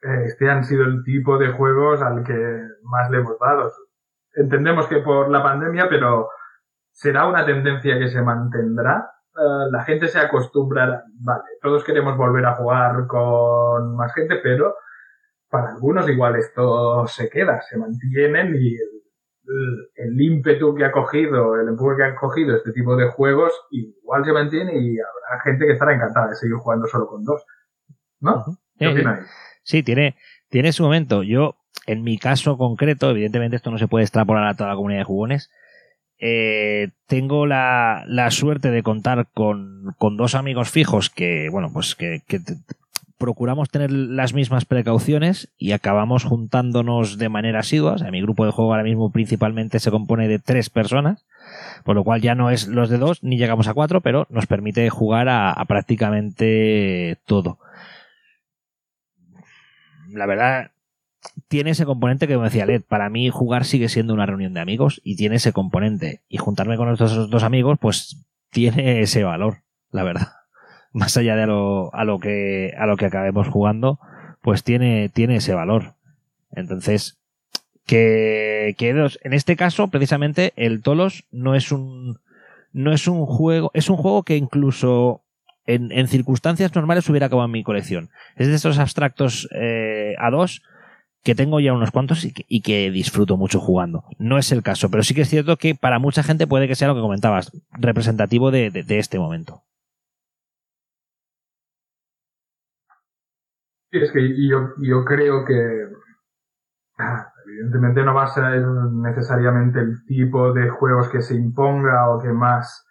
eh, este han sido el tipo de juegos al que más le hemos dado. Entendemos que por la pandemia, pero será una tendencia que se mantendrá eh, la gente se acostumbra, vale, todos queremos volver a jugar con más gente, pero para algunos igual esto se queda, se mantienen y el, ímpetu que ha cogido, el empuje que ha cogido este tipo de juegos igual se mantiene y habrá gente que estará encantada de seguir jugando solo con dos. ¿No? ¿Qué opináis? Sí, tiene, tiene su momento. Yo, en mi caso concreto, evidentemente esto no se puede extrapolar a toda la comunidad de jugones, eh, tengo la, la, suerte de contar con, con, dos amigos fijos que, bueno, pues que, procuramos tener las mismas precauciones y acabamos juntándonos de manera asidua. O sea, mi grupo de juego ahora mismo principalmente se compone de tres personas, por lo cual ya no es los de dos ni llegamos a cuatro, pero nos permite jugar a prácticamente todo. La verdad, tiene ese componente que como decía Led, para mí jugar sigue siendo una reunión de amigos y tiene ese componente. Y juntarme con estos dos amigos, pues tiene ese valor, la verdad. *laughs* Más allá de a lo, a lo que, a lo que acabemos jugando, pues tiene, tiene ese valor. Entonces, que, que en este caso, precisamente, el Tolos no es un, no es un juego, es un juego que incluso en, en circunstancias normales hubiera acabado en mi colección. Es de esos abstractos eh, a dos que tengo ya unos cuantos y que, disfruto mucho jugando. No es el caso, pero sí que es cierto que para mucha gente puede que sea lo que comentabas, representativo de, este momento. Sí, es que yo, creo que ah, evidentemente no va a ser necesariamente el tipo de juegos que se imponga o que más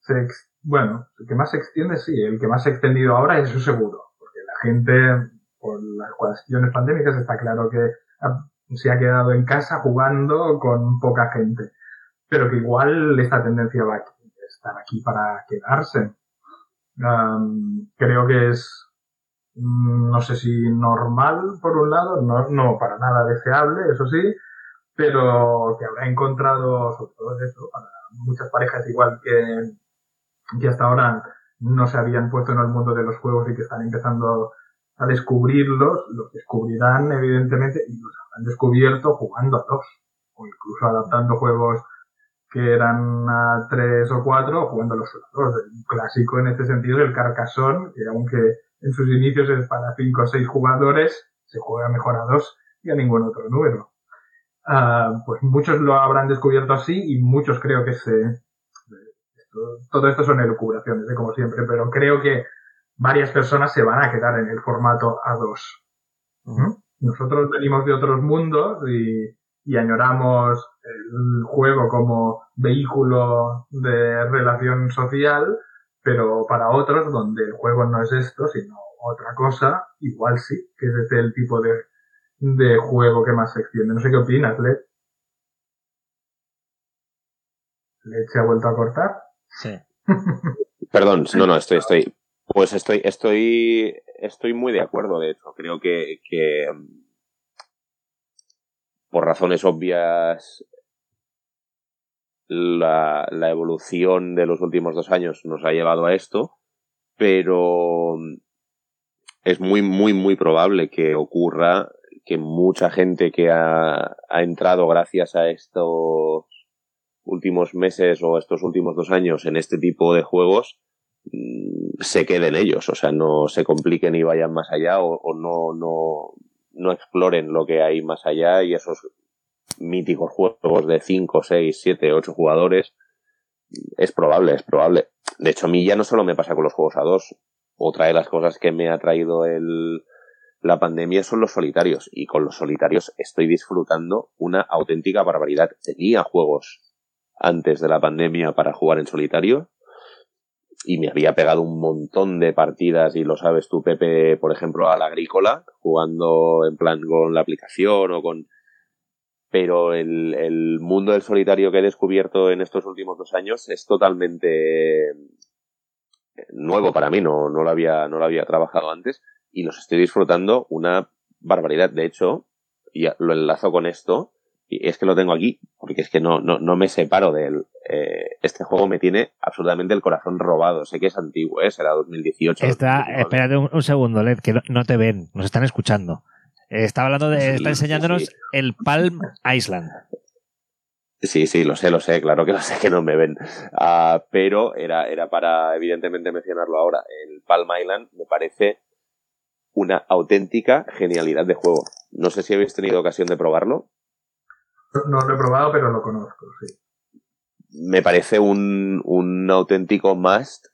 se, bueno, el que más se extiende, sí, el que más se ha extendido ahora es eso seguro, porque la gente por las cuestiones pandémicas está claro que se ha quedado en casa jugando con poca gente. Pero que igual esta tendencia va a estar aquí para quedarse. creo que es, mm, no sé si normal por un lado, no, no para nada deseable, eso sí, pero que habrá encontrado, sobre todo eso, para muchas parejas igual que, que hasta ahora no se habían puesto en el mundo de los juegos y que están empezando a descubrirlos, los descubrirán evidentemente y los han descubierto jugando a dos o incluso adaptando juegos que eran a tres o cuatro jugando los dos. El clásico en este sentido es el Carcassonne, que aunque en sus inicios es para cinco o seis jugadores, se juega mejor a dos y a ningún otro número. Ah, pues muchos lo habrán descubierto así y muchos creo que se... todo esto son elucubraciones, ¿eh? como siempre, pero creo que varias personas se van a quedar en el formato A2. Nosotros venimos de otros mundos y, y añoramos el juego como vehículo de relación social, pero para otros, donde el juego no es esto, sino otra cosa, igual sí, que es este el tipo de, de juego que más se extiende. No sé qué opinas, Led. ¿Led se ha vuelto a cortar? Sí. *laughs* Perdón, no, no, estoy, estoy. Pues estoy, estoy, estoy muy de acuerdo, de hecho. Creo que, que por razones obvias la, la, evolución de los últimos dos años nos ha llevado a esto, pero es muy, muy, muy probable que ocurra que mucha gente que ha, ha entrado gracias a estos últimos meses o estos últimos dos años en este tipo de juegos mm, se queden ellos, o sea, no se compliquen y vayan más allá o, no, no, no exploren lo que hay más allá y esos míticos juegos de 5, 6, 7, 8 jugadores, es probable, es probable. De hecho, a mí ya no solo me pasa con los juegos a dos. Otra de las cosas que me ha traído el, la pandemia son los solitarios. Y con los solitarios estoy disfrutando una auténtica barbaridad. Tenía juegos antes de la pandemia para jugar en solitario. Y me había pegado un montón de partidas, y lo sabes tú, Pepe, por ejemplo, a la agrícola, jugando en plan con la aplicación o con pero el, el, mundo del solitario que he descubierto en estos últimos dos años es totalmente nuevo para mí, no, no, lo había, no lo había trabajado antes y los estoy disfrutando una barbaridad. De hecho, y lo enlazo con esto, y es que lo tengo aquí, porque es que no, no, no me separo de él. Eh, este juego me tiene absolutamente el corazón robado. Sé que es antiguo, ¿eh? será 2018. Está, espérate un, un segundo, Led, que no, no te ven, nos están escuchando. Está hablando de, está enseñándonos el Palm Island. Sí, sí, lo sé, lo sé, claro que lo sé que no me ven. Uh, pero era, era para, evidentemente, mencionarlo ahora. El Palm Island me parece una auténtica genialidad de juego. No sé si habéis tenido ocasión de probarlo. No, lo he probado, pero lo conozco, sí. Me parece un, un auténtico must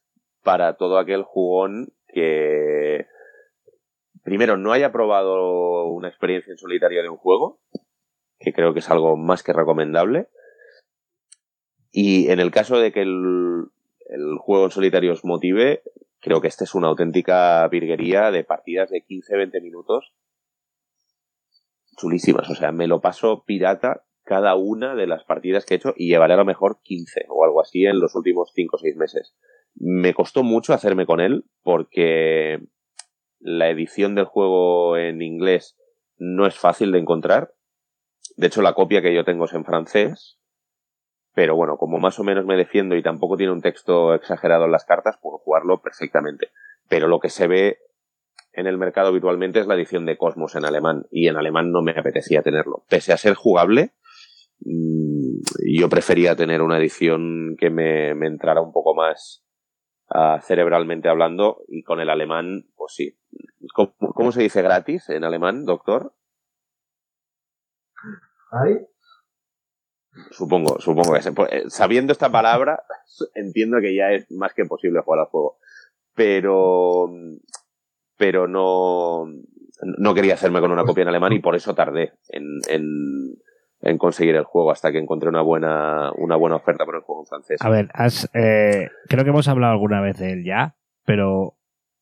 para todo aquel jugón que primero, no haya probado una experiencia en solitario de un juego, que creo que es algo más que recomendable. Y en el caso de que el, el juego en solitario os motive, creo que esta es una auténtica virguería de partidas de 15-20 minutos chulísimas. O sea, me lo paso pirata cada una de las partidas que he hecho y llevaré a lo mejor 15 o algo así en los últimos 5 o 6 meses. Me costó mucho hacerme con él porque la edición del juego en inglés no es fácil de encontrar. De hecho, la copia que yo tengo es en francés. Pero bueno, como más o menos me defiendo y tampoco tiene un texto exagerado en las cartas, puedo jugarlo perfectamente. Pero lo que se ve en el mercado habitualmente es la edición de Cosmos en alemán. Y en alemán no me apetecía tenerlo. Pese a ser jugable, yo prefería tener una edición que me, me entrara un poco más uh, cerebralmente hablando y con el alemán, pues sí. ¿Cómo, ¿Cómo, se dice gratis en alemán, doctor? ¿Ay? Supongo, supongo que se, pues, eh, sabiendo esta palabra, entiendo que ya es más que posible jugar al juego. Pero, pero no, no quería hacerme con una copia en alemán y por eso tardé en, en, en conseguir el juego hasta que encontré una buena, una buena oferta por el juego en francés. A ver, has, eh, creo que hemos hablado alguna vez de él ya, pero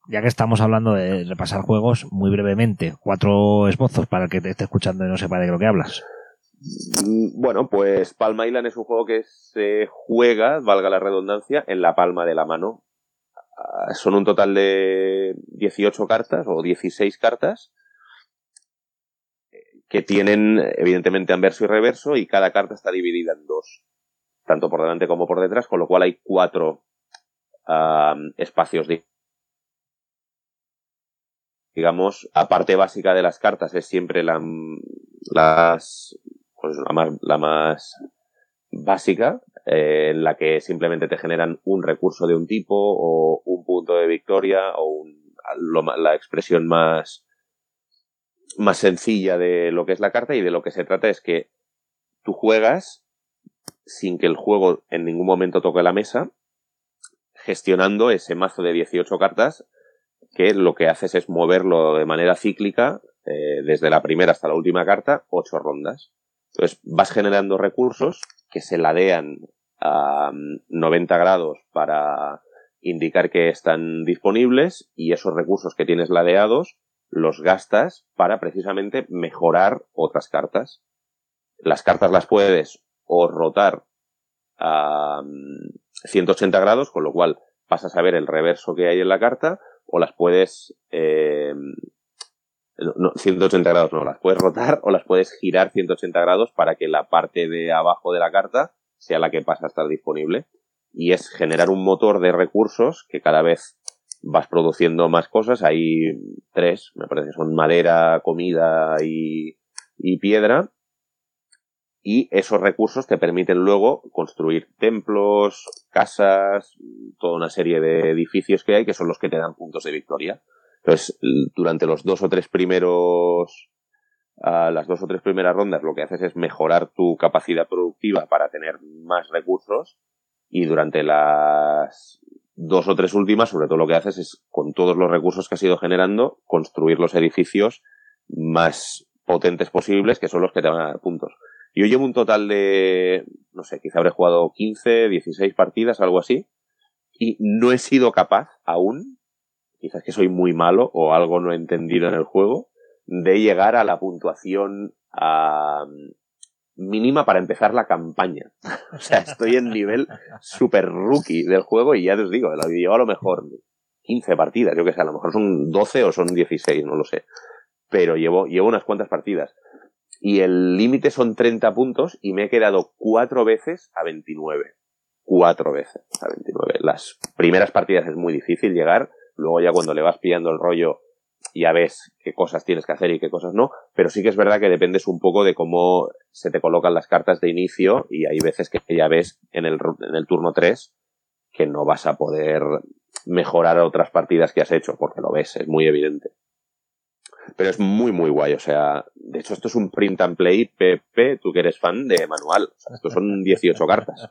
ya que estamos hablando de repasar juegos, muy brevemente, cuatro esbozos para el que te esté escuchando y no sepa de lo que hablas. Mm, bueno, pues Palm Island es un juego que se juega, valga la redundancia, en la palma de la mano. Ah, son un total de 18 cartas o 16 cartas que tienen evidentemente anverso y reverso y cada carta está dividida en dos, tanto por delante como por detrás, con lo cual hay cuatro espacios de digamos, la parte básica de las cartas es siempre la, pues la, más, la más básica, eh, en la que simplemente te generan un recurso de un tipo o un punto de victoria o la expresión más, más sencilla de lo que es la carta y de lo que se trata es que tú juegas sin que el juego en ningún momento toque la mesa, gestionando ese mazo de 18 cartas que lo que haces es moverlo de manera cíclica eh, desde la primera hasta la última carta, ocho rondas. Entonces vas generando recursos que se ladean a 90 mm, grados para indicar que están disponibles y esos recursos que tienes ladeados los gastas para precisamente mejorar otras cartas. Las cartas las puedes o rotar a 180 mm, grados, con lo cual pasas a ver el reverso que hay en la carta, o las puedes eh, 180 grados no, las puedes rotar o las puedes girar 180 grados para que la parte de abajo de la carta sea la que pasa a estar disponible. Y es generar un motor de recursos que cada vez vas produciendo más cosas. Hay tres, me parece que son madera, comida y, y piedra. Y esos recursos te permiten luego construir templos, casas, toda una serie de edificios que hay que son los que te dan puntos de victoria. Entonces, durante los dos o tres primeros, las dos o tres primeras rondas, lo que haces es mejorar tu capacidad productiva para tener más recursos y durante las dos o tres últimas, sobre todo lo que haces es, con todos los recursos que has ido generando, construir los edificios más potentes posibles, que son los que te van a dar puntos. Yo llevo un total de, no sé, quizá habré jugado 15, 16 partidas, algo así, y no he sido capaz aún quizás que soy muy malo o algo no he entendido en el juego, de llegar a la puntuación mínima para empezar la campaña. *laughs* o sea, estoy en nivel super rookie del juego y ya os digo, lo llevo a lo mejor 15 partidas, yo que sé, a lo mejor son 12 o son 16, no lo sé. Pero llevo, llevo unas cuantas partidas. Y el límite son 30 puntos y me he quedado cuatro veces a 29. Cuatro veces a 29. Las primeras partidas es muy difícil llegar Luego ya cuando le vas pillando el rollo ya ves qué cosas tienes que hacer y qué cosas no, pero sí que es verdad que dependes un poco de cómo se te colocan las cartas de inicio y hay veces que ya ves en el, en el turno 3 que no vas a poder mejorar otras partidas que has hecho, porque lo ves, es muy evidente. Pero es muy, muy guay, o sea, de hecho esto es un print and play PP, tú que eres fan de manual, o sea, estos son 18 cartas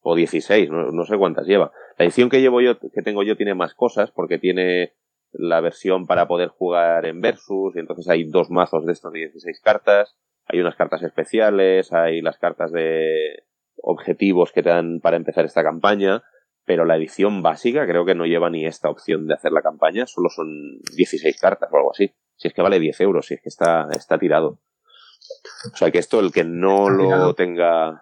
o 16, no, sé cuántas lleva. La edición que llevo yo, que tengo yo, tiene más cosas porque tiene la versión para poder jugar en versus y entonces hay dos mazos de estos 16 cartas, hay unas cartas especiales, hay las cartas de objetivos que te dan para empezar esta campaña, pero la edición básica creo que no lleva ni esta opción de hacer la campaña, solo son 16 cartas o algo así. Si es que vale 10 euros, si es que está, está tirado. O sea que esto, el que no lo tenga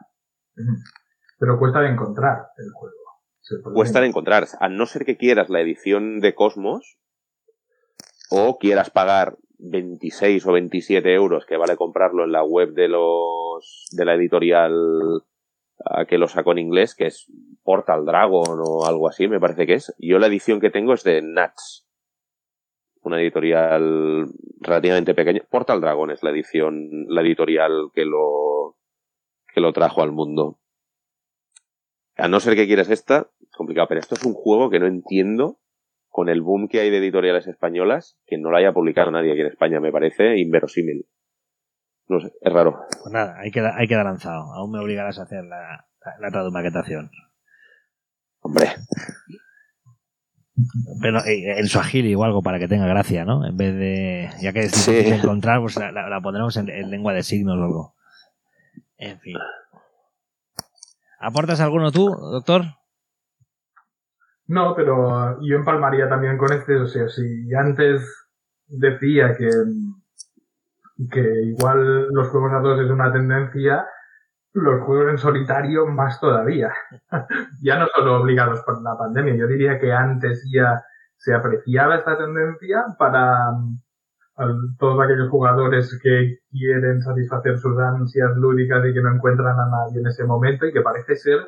pero cuesta de encontrar el juego. Cuesta de encontrar, a no ser que quieras la edición de Cosmos o quieras pagar 26 o 27 euros que vale comprarlo en la web de los de la editorial que lo sacó en inglés, que es Portal Dragon o algo así, me parece que es. Yo la edición que tengo es de Nats, una editorial relativamente pequeña. Portal Dragon es la edición, la editorial que lo que lo trajo al mundo. A no ser que quieras esta, complicado. Pero esto es un juego que no entiendo con el boom que hay de editoriales españolas que no lo haya publicado nadie aquí en España. Me parece inverosímil. No sé, es raro. Pues nada, hay que, hay que lanzado. Aún me obligarás a hacer la, la, tradumaquetación. Hombre. Pero eh, en Swahili o algo para que tenga gracia, ¿no? En vez de. Ya que es difícil encontrar, pues la, la, pondremos en, en, lengua de signos o algo. En fin. ¿Aportas alguno tú, doctor? No, pero yo empalmaría también con este, o sea, si antes decía que, que igual los juegos a dos es una tendencia, los juegos en solitario más todavía. *laughs* ya no solo obligados por la pandemia, yo diría que antes ya se apreciaba esta tendencia para todos aquellos jugadores que quieren satisfacer sus ansias lúdicas y que no encuentran a nadie en ese momento y que parece ser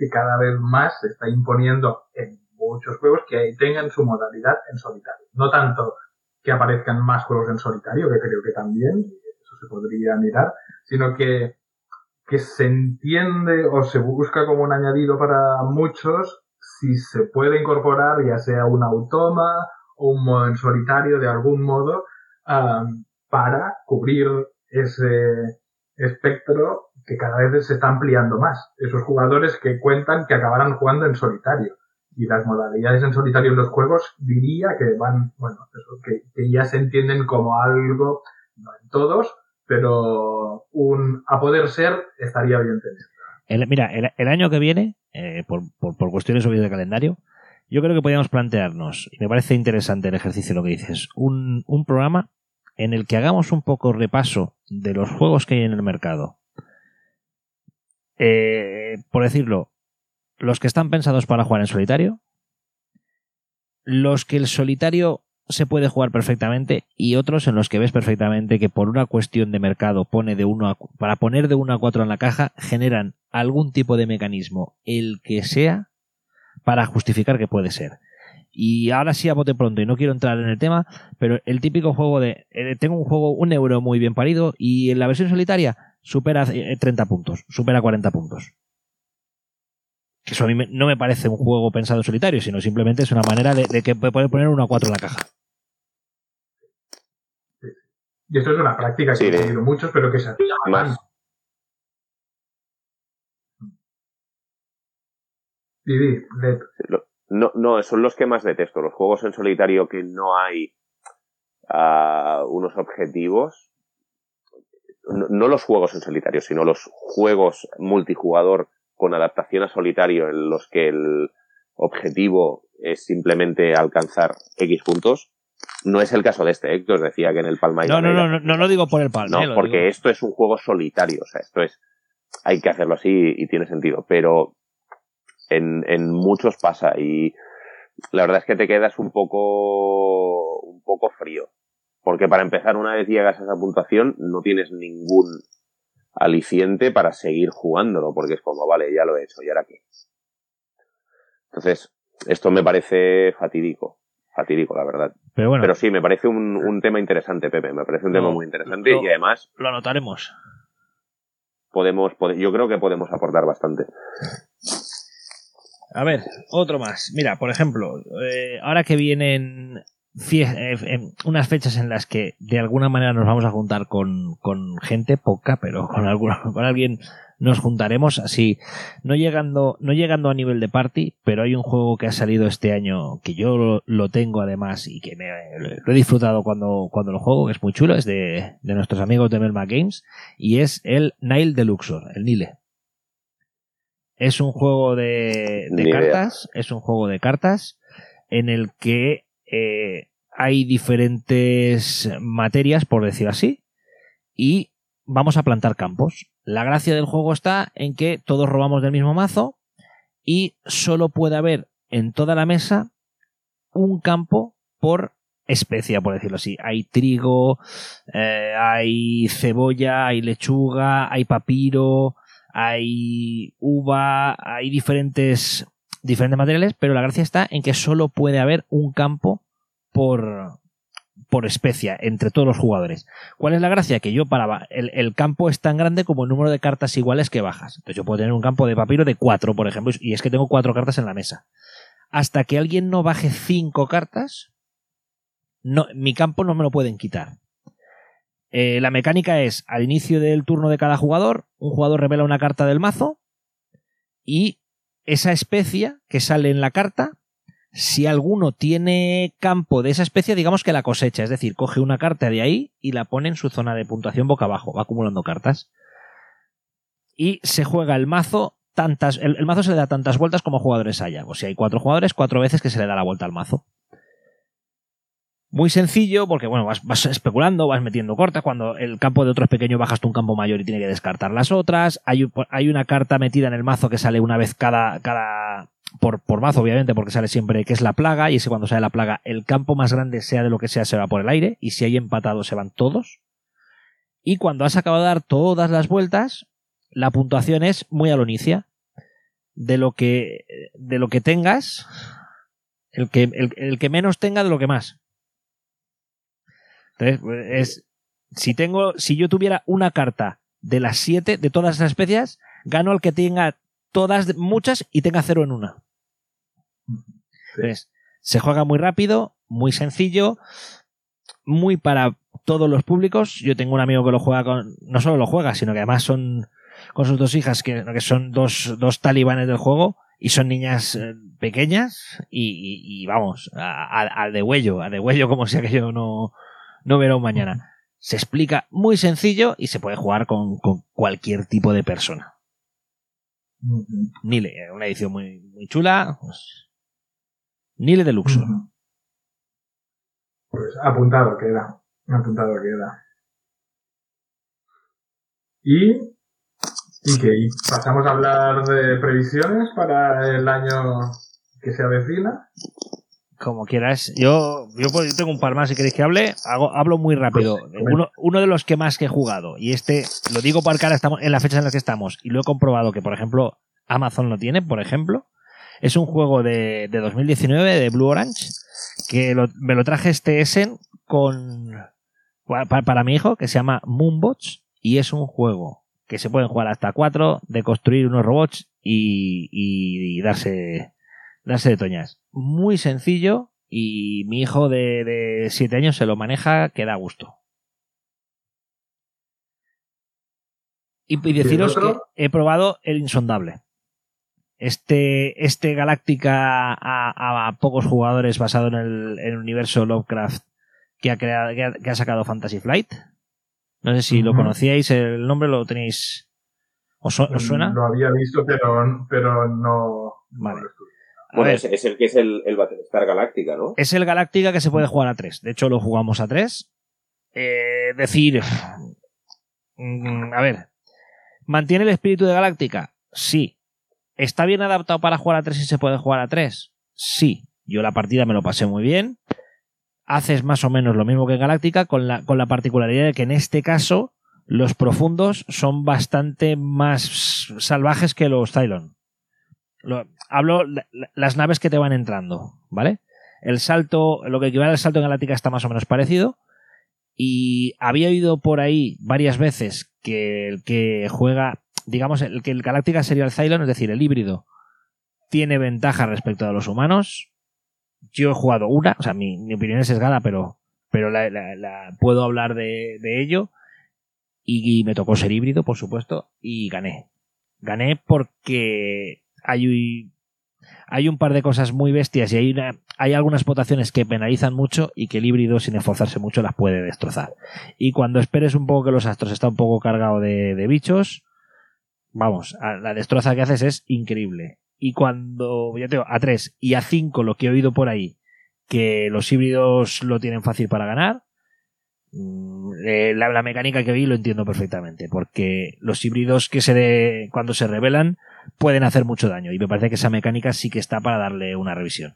que cada vez más se está imponiendo en muchos juegos que tengan su modalidad en solitario. No tanto que aparezcan más juegos en solitario, que creo que también, eso se podría mirar, sino que, que se entiende o se busca como un añadido para muchos si se puede incorporar ya sea un automa o un modo en solitario de algún modo para cubrir ese espectro que cada vez se está ampliando más. Esos jugadores que cuentan que acabarán jugando en solitario. Y las modalidades en solitario en los juegos diría que van, bueno, eso, que, ya se entienden como algo, no en todos, pero un a poder ser estaría bien tener. mira, el, año que viene, eh, por, por, por, cuestiones obvias de calendario, yo creo que podríamos plantearnos, y me parece interesante el ejercicio lo que dices, un, un programa en el que hagamos un poco repaso de los juegos que hay en el mercado. Eh, por decirlo, los que están pensados para jugar en solitario, los que el solitario se puede jugar perfectamente y otros en los que ves perfectamente que por una cuestión de mercado pone de uno a, para poner de 1 a 4 en la caja generan algún tipo de mecanismo, el que sea, para justificar que puede ser. Y ahora sí a bote pronto, y no quiero entrar en el tema, pero el típico juego de eh, tengo un juego, un euro muy bien parido, y en la versión solitaria supera 30 eh, puntos, supera 40 puntos. Que eso a mí no me parece un juego pensado en solitario, sino simplemente es una manera de, que puede poner uno a 4 en la caja. Y esto es una práctica que he tenido muchos, pero que se más. No, no, son los que más detesto. Los juegos en solitario que no hay uh, unos objetivos. No, los juegos en solitario, sino los juegos multijugador con adaptación a solitario en los que el objetivo es simplemente alcanzar X puntos. No es el caso de este, ¿eh? os decía que en el Palma no, no, no, no, no lo digo por el Palma. No, porque esto es un juego solitario, o sea, esto es, hay que hacerlo así y tiene sentido, pero en, en muchos pasa y la verdad es que te quedas un poco, un poco frío. Porque para empezar, una vez llegas a esa puntuación, no tienes ningún aliciente para seguir jugándolo, porque es como, vale, ya lo he hecho, ¿y ahora qué? Entonces, esto me parece fatídico, fatídico, la verdad. Pero bueno. Pero sí, me parece un, un tema interesante, Pepe, me parece un tema muy interesante y además... Lo anotaremos. Podemos, yo creo que podemos aportar bastante. A ver, otro más. Mira, por ejemplo, eh, ahora que vienen unas fechas en las que de alguna manera nos vamos a juntar con, con gente poca, pero con, alguna, *laughs* con alguien nos juntaremos así, no llegando, no llegando a nivel de party, pero hay un juego que ha salido este año que yo lo, tengo además y que me, lo he disfrutado cuando, cuando lo juego, que es muy chulo, es de, de nuestros amigos de Melma Games y es el Nile de Luxor, el Nile. Es un juego de, cartas, es un juego de cartas en el que eh, hay diferentes materias, por decir así, y vamos a plantar campos. La gracia del juego está en que todos robamos del mismo mazo y solo puede haber en toda la mesa un campo por especia, por decirlo así. Hay trigo, eh, hay cebolla, hay lechuga, hay papiro, hay uva, hay diferentes, diferentes materiales, pero la gracia está en que solo puede haber un campo por, por especia entre todos los jugadores. ¿Cuál es la gracia? Que yo para el, el, campo es tan grande como el número de cartas iguales que bajas. Entonces yo puedo tener un campo de papiro de cuatro, por ejemplo, y es que tengo cuatro cartas en la mesa. Hasta que alguien no baje cinco cartas, mi campo no me lo pueden quitar. Eh, la mecánica es, al inicio del turno de cada jugador, un jugador revela una carta del mazo y esa especia que sale en la carta, si alguno tiene campo de esa especie, digamos que la cosecha, es decir, coge una carta de ahí y la pone en su zona de puntuación boca abajo, va acumulando cartas. Y se juega el mazo tantas, el, el mazo se le da tantas vueltas como jugadores haya. O si hay cuatro jugadores, cuatro veces que se le da la vuelta al mazo. Muy sencillo, porque bueno, vas, especulando, vas metiendo cortas. Cuando el campo de otro es pequeño, bajas tú un campo mayor y tiene que descartar las otras. Hay, hay una carta metida en el mazo que sale una vez cada, cada por, por mazo, obviamente, porque sale siempre que es la plaga, y ese cuando sale la plaga, el campo más grande, sea de lo que sea, se va por el aire, y si hay empatados, se van todos. Y cuando has acabado de dar todas las vueltas, la puntuación es muy alonicia. De lo que, de lo que tengas, El que, el, el que menos tenga de lo que más. Entonces, es, si tengo, si yo tuviera una carta de las siete, de todas esas especies, gano al que tenga todas, muchas y tenga cero en una. Entonces, se juega muy rápido, muy sencillo, muy para todos los públicos. Yo tengo un amigo que lo juega con, no solo lo juega, sino que además son con sus dos hijas, que, que son dos, dos talibanes del juego, y son niñas eh, pequeñas, y, y, vamos, al de huello, a de huello como sea que yo no, no verá un mañana. Se explica muy sencillo y se puede jugar con, con cualquier tipo de persona. Nile, una edición muy, muy chula. Pues, Nile de luxo. Pues apuntado queda. Apuntado queda. Y, y que y pasamos a hablar de previsiones para el año que se avecina. Como quieras. Yo, yo tengo un par más si queréis que hable. Hago, hablo muy rápido. Uno, uno de los que más que he jugado, y este, lo digo para cara, estamos en la fecha en la que estamos, y lo he comprobado que, por ejemplo, Amazon lo tiene, por ejemplo. Es un juego de, de 2019 de Blue Orange, que lo, me lo traje este Essen con, para, para, mi hijo, que se llama Moonbots, y es un juego que se pueden jugar hasta cuatro, de construir unos robots y, y, y darse, darse de toñas. Muy sencillo y mi hijo de, de siete años se lo maneja que da gusto. Y, y deciros que he probado el insondable. Este, este Galáctica a, a, pocos jugadores basado en el, en el universo Lovecraft que ha, creado, que ha, que ha sacado Fantasy Flight. No sé si uh -huh. lo conocíais, el nombre lo tenéis. ¿Os, os suena? Lo había visto, pero, pero no. Vale. no bueno, es, es, el que es el, el Battlestar Galáctica, ¿no? Es el Galáctica que se puede jugar a 3. De hecho, lo jugamos a 3. Eh, decir. Mm, a ver. ¿Mantiene el espíritu de Galáctica? Sí. ¿Está bien adaptado para jugar a 3 y se puede jugar a 3? Sí. Yo la partida me lo pasé muy bien. Haces más o menos lo mismo que en Galáctica, con la, con la particularidad de que en este caso los profundos son bastante más salvajes que los Cylon. Lo, hablo las naves que te van entrando, ¿vale? El salto, lo que equivale al salto en Galáctica está más o menos parecido. Y había oído por ahí varias veces que el que juega, digamos, el que el Galáctica sería el Cylon, es decir, el híbrido, tiene ventaja respecto a los humanos. Yo he jugado una, o sea, mi, mi opinión es sesgada, pero, pero la, puedo hablar de, de ello. Y, y me tocó ser híbrido, por supuesto, y gané. Gané porque hay, hay un par de cosas muy bestias y hay, una, hay algunas votaciones que penalizan mucho y que el híbrido, sin esforzarse mucho, las puede destrozar. Y cuando esperes un poco que los astros está un poco cargado de, bichos, vamos, la destroza que haces es increíble. Y cuando, ya te digo, a 3 y a 5 lo que he oído por ahí, que los híbridos lo tienen fácil para ganar, eh, la, la, mecánica que vi lo entiendo perfectamente, porque los híbridos que se de, cuando se revelan pueden hacer mucho daño, y me parece que esa mecánica sí que está para darle una revisión.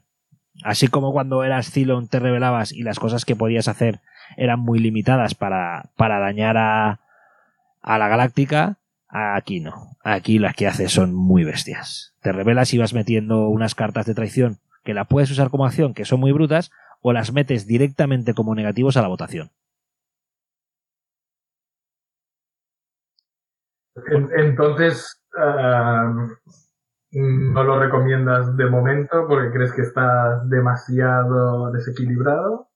Así como cuando eras Cylon te revelabas y las cosas que podías hacer eran muy limitadas para, para dañar a, a la galáctica, aquí no. Aquí las que haces son muy bestias. Te revelas y vas metiendo unas cartas de traición que la puedes usar como acción, que son muy brutas, o las metes directamente como negativos a la votación. Entonces, uh, no lo recomiendas de momento porque crees que está demasiado desequilibrado.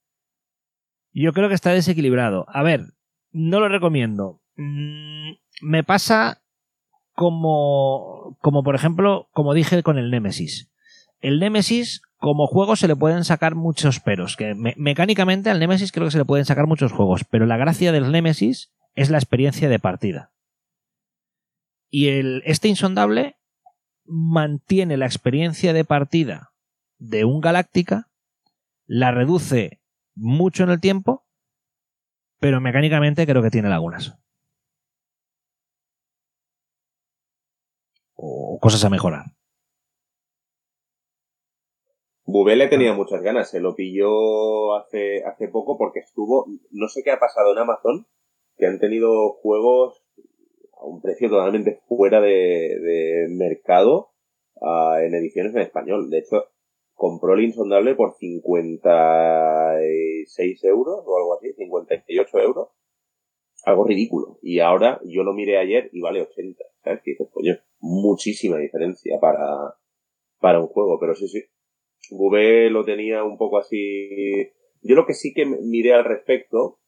Yo creo que está desequilibrado. A ver, no lo recomiendo. Mm, me pasa como, como por ejemplo, como dije con el Nemesis. El Nemesis, como juego, se le pueden sacar muchos peros. Que me mecánicamente al Nemesis creo que se le pueden sacar muchos juegos. Pero la gracia del Nemesis es la experiencia de partida. Y el, este insondable mantiene la experiencia de partida de un Galáctica, la reduce mucho en el tiempo, pero mecánicamente creo que tiene lagunas. O cosas a mejorar. Bubele tenía muchas ganas, se lo pilló hace, hace poco porque estuvo, no sé qué ha pasado en Amazon, que han tenido juegos a un precio totalmente fuera de, de mercado en ediciones en español. De hecho, compró el insondable por 56 euros o algo así, 58 euros. Algo ridículo. Y ahora yo lo miré ayer y vale 80. ¿Sabes? Que dices, coño, muchísima diferencia para, para un juego. Pero sí, sí. Gouvet lo tenía un poco así. Yo lo que sí que miré al respecto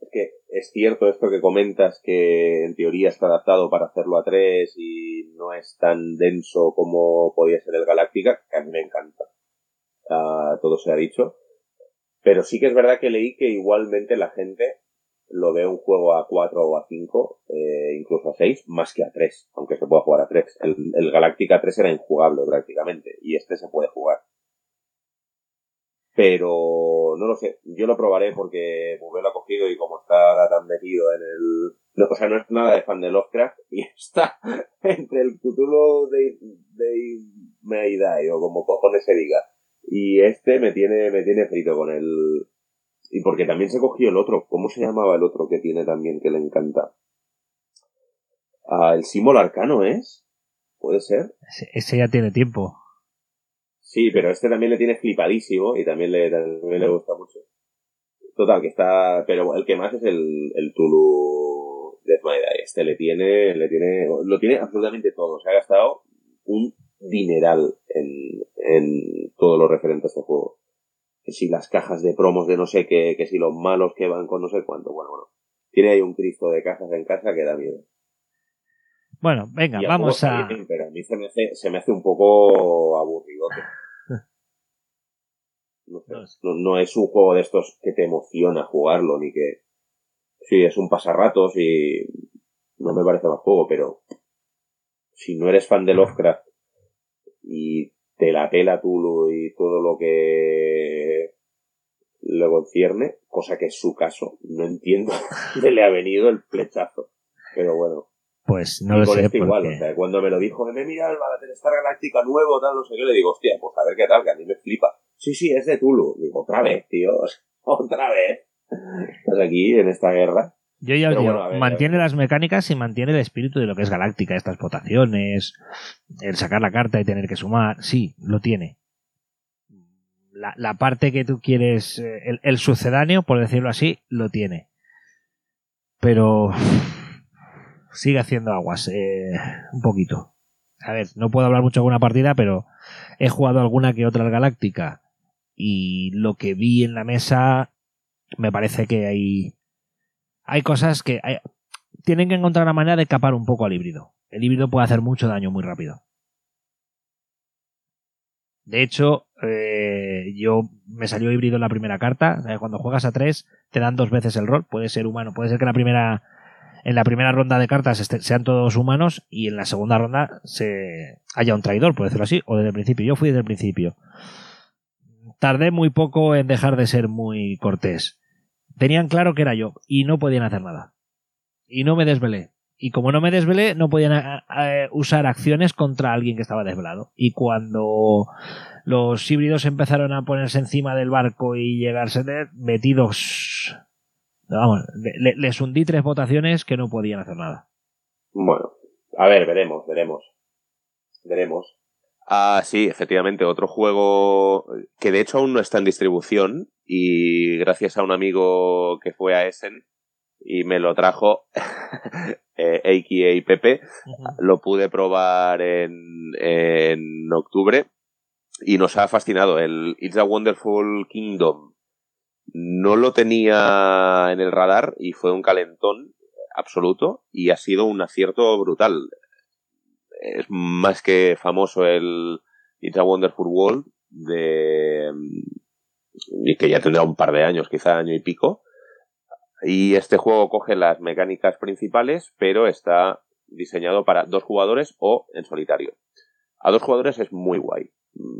es que es cierto esto que comentas que en teoría está adaptado para hacerlo a 3 y no es tan denso como podía ser el Galáctica, que a mí me encanta. Uh, todo se ha dicho. Pero sí que es verdad que leí que igualmente la gente lo ve un juego a 4 o a 5, eh, incluso a 6, más que a 3, aunque se pueda jugar a 3. El, el Galactica 3 era injugable prácticamente, y este se puede jugar. Pero no lo sé, yo lo probaré porque Google lo ha cogido y como está tan metido en el. No, o sea, no es nada de fan de Lovecraft y *laughs* está entre el Cthulhu de, de Mayday o como cojones se diga. Y este me tiene, me tiene frito con el. Y porque también se cogió el otro. ¿Cómo se llamaba el otro que tiene también que le encanta? Ah, el símbolo arcano es. ¿Puede ser? ese ya tiene tiempo. Sí, pero este también le tiene flipadísimo y también le, también le gusta mucho. Total, que está. Pero el que más es el, el Tulu Death My Este le tiene, le tiene. Lo tiene absolutamente todo. Se ha gastado un dineral en, en todo lo referente a este juego. Que si las cajas de promos de no sé qué, que si los malos que van con no sé cuánto. Bueno, bueno. Tiene ahí un cristo de cajas en casa que da miedo. Bueno, venga, vamos a. pero a mí se me hace, se me hace un poco aburridote. *laughs* No, no, es un juego de estos que te emociona jugarlo, ni que. Sí, es un pasarratos y. No me parece más juego, pero. Si no eres fan de Lovecraft y te la pela Tulu y todo lo que le concierne, cosa que es su caso, no entiendo *laughs* de le ha venido el flechazo. Pero bueno. Pues no lo sé. Este igual, o sea, cuando me lo dijo, me mira el Star Galáctica nuevo, tal, no sé qué, le digo, hostia, pues a ver qué tal, que a mí me flipa. Sí, sí, es de Tulu. Digo, otra vez, tío, *laughs* otra vez. Estás aquí en esta guerra. Yo ya os digo, mantiene las mecánicas y mantiene el espíritu de lo que es Galáctica, estas votaciones, el sacar la carta y tener que sumar, sí, lo tiene. La, la parte que tú quieres, eh, el, el sucedáneo, por decirlo así, lo tiene. Pero sigue haciendo aguas, eh, un poquito. A ver, no puedo hablar mucho de alguna partida, pero he jugado alguna que otra galáctica y lo que vi en la mesa me parece que hay hay cosas que tienen que encontrar una manera de capar un poco al híbrido. El híbrido puede hacer mucho daño muy rápido. De hecho, eh, yo me salió híbrido en la primera carta. Cuando juegas a tres, te dan dos veces el rol. Puede ser humano. Puede ser que la primera en la primera ronda de cartas este, sean todos humanos y en la segunda ronda se haya un traidor, por decirlo así, o desde el principio. Yo fui desde el principio. Tardé muy poco en dejar de ser muy cortés. Tenían claro que era yo y no podían hacer nada. Y no me desvelé. Y como no me desvelé, no podían eh, eh, usar acciones contra alguien que estaba desvelado. Y cuando los híbridos empezaron a ponerse encima del barco y llegarse metidos Vamos, les hundí tres votaciones que no podían hacer nada. Bueno, a ver, veremos, veremos. Veremos. Ah, sí, efectivamente, otro juego que de hecho aún no está en distribución y gracias a un amigo que fue a Essen y me lo trajo, *laughs* eh, AKA Pepe, lo pude probar en, en octubre y nos ha fascinado el It's a Wonderful Kingdom no lo tenía en el radar y fue un calentón absoluto y ha sido un acierto brutal. Es más que famoso el It's a Wonderful World de y que ya tendrá un par de años, quizá año y pico. Y este juego coge las mecánicas principales, pero está diseñado para dos jugadores o en solitario. A dos jugadores es muy guay.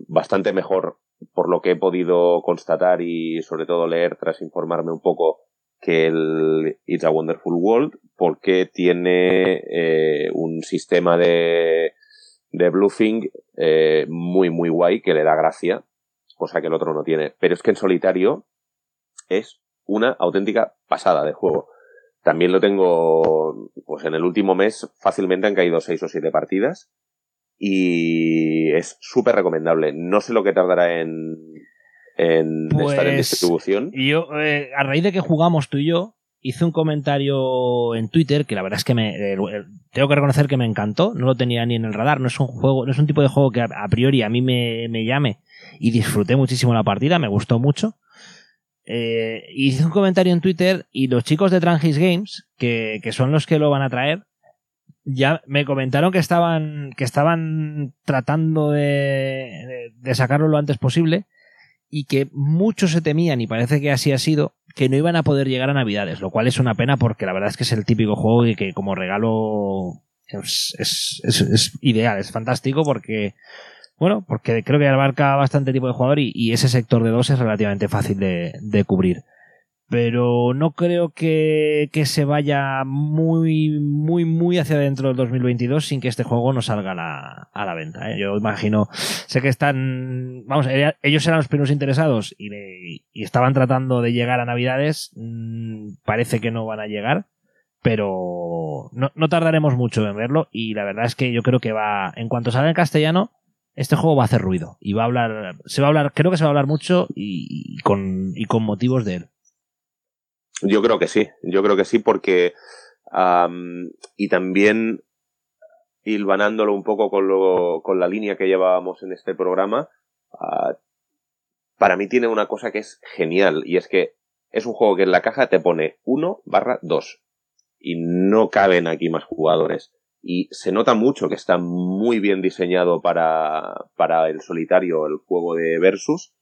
Bastante mejor por lo que he podido constatar y sobre todo leer tras informarme un poco que el It's a Wonderful World, porque tiene eh, un sistema de, de bluffing eh, muy, muy guay que le da gracia, cosa que el otro no tiene. Pero es que en solitario es una auténtica pasada de juego. También lo tengo, pues en el último mes fácilmente han caído seis o siete partidas y es súper recomendable. No sé lo que tardará en, en estar en Pues, distribución. Y yo, eh, a raíz de que jugamos tú y yo, hice un comentario en Twitter que la verdad es que me el- el- tengo que reconocer que me encantó. No lo tenía ni en el radar. No es un juego, no es un tipo de juego que a, a priori a mí me, me llame y disfruté muchísimo la partida. Me gustó mucho. Eh, hice un comentario en Twitter y los chicos de Trangis Games, que, que son los que lo van a traer, ya me comentaron que estaban, que estaban tratando de, sacarlo lo antes posible y que muchos se temían, y parece que así ha sido, que no iban a poder llegar a Navidades, lo cual es una pena porque la verdad es que es el típico juego y que como regalo es, es- ideal, es fantástico porque, bueno, porque creo que abarca bastante tipo de jugador y, ese sector de dos es relativamente fácil de cubrir. Pero no creo que, que se vaya muy, muy, muy hacia adentro del 2022 sin que este juego no salga a la, a la venta. ¿eh? Yo imagino, sé que están, vamos, ellos eran los primeros interesados y, y estaban tratando de llegar a Navidades. Mm, parece que no van a llegar, pero no, no tardaremos mucho en verlo y la verdad es que yo creo que va, en cuanto salga en castellano, este juego va a hacer ruido y va a hablar, se va a hablar, creo que se va a hablar mucho y, y con, y con motivos de él. Yo creo que sí, yo creo que sí porque am, y también hilvanándolo un poco con, lo, con la línea que llevábamos en este programa, ah, para mí tiene una cosa que es genial y es que es un juego que en la caja te pone 1 barra 2 y no caben aquí más jugadores. Y se nota mucho que está muy bien diseñado para, para el solitario, el juego de Versus.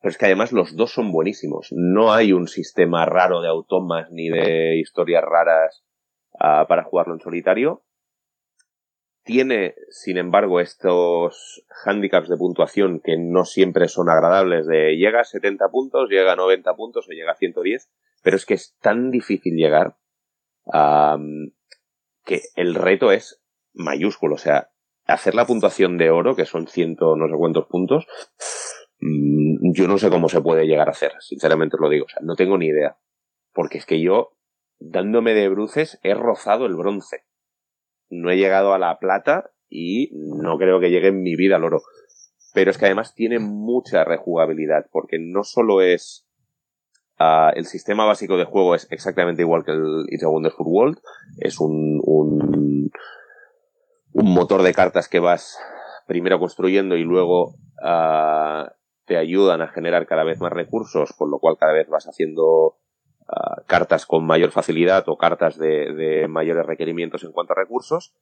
Pero es que además los dos son buenísimos. No hay un sistema raro de automas ni de historias raras ah, para jugarlo en solitario. Tiene, sin embargo, estos handicaps de puntuación que no siempre son agradables de llega a 70 puntos, llega a 90 puntos o llega a 110, pero es que es tan difícil llegar am, que el reto es mayúsculo. O sea, hacer la puntuación de oro, que son ciento no sé cuántos puntos, yo no sé cómo se puede llegar a hacer, sinceramente os lo digo. O sea, no tengo ni idea. Porque es que yo, dándome de bruces, he rozado el bronce. No he llegado a la plata y no creo que llegue en mi vida al oro. Pero es que además tiene mucha rejugabilidad, porque no solo es ah, el sistema básico de juego es exactamente igual que el It's a Wonderful World, es un, un, un motor de cartas que vas primero construyendo y luego ah, te ayudan a generar cada vez más recursos, con lo cual cada vez vas haciendo ah, cartas con mayor facilidad o cartas de, mayores requerimientos en cuanto a recursos.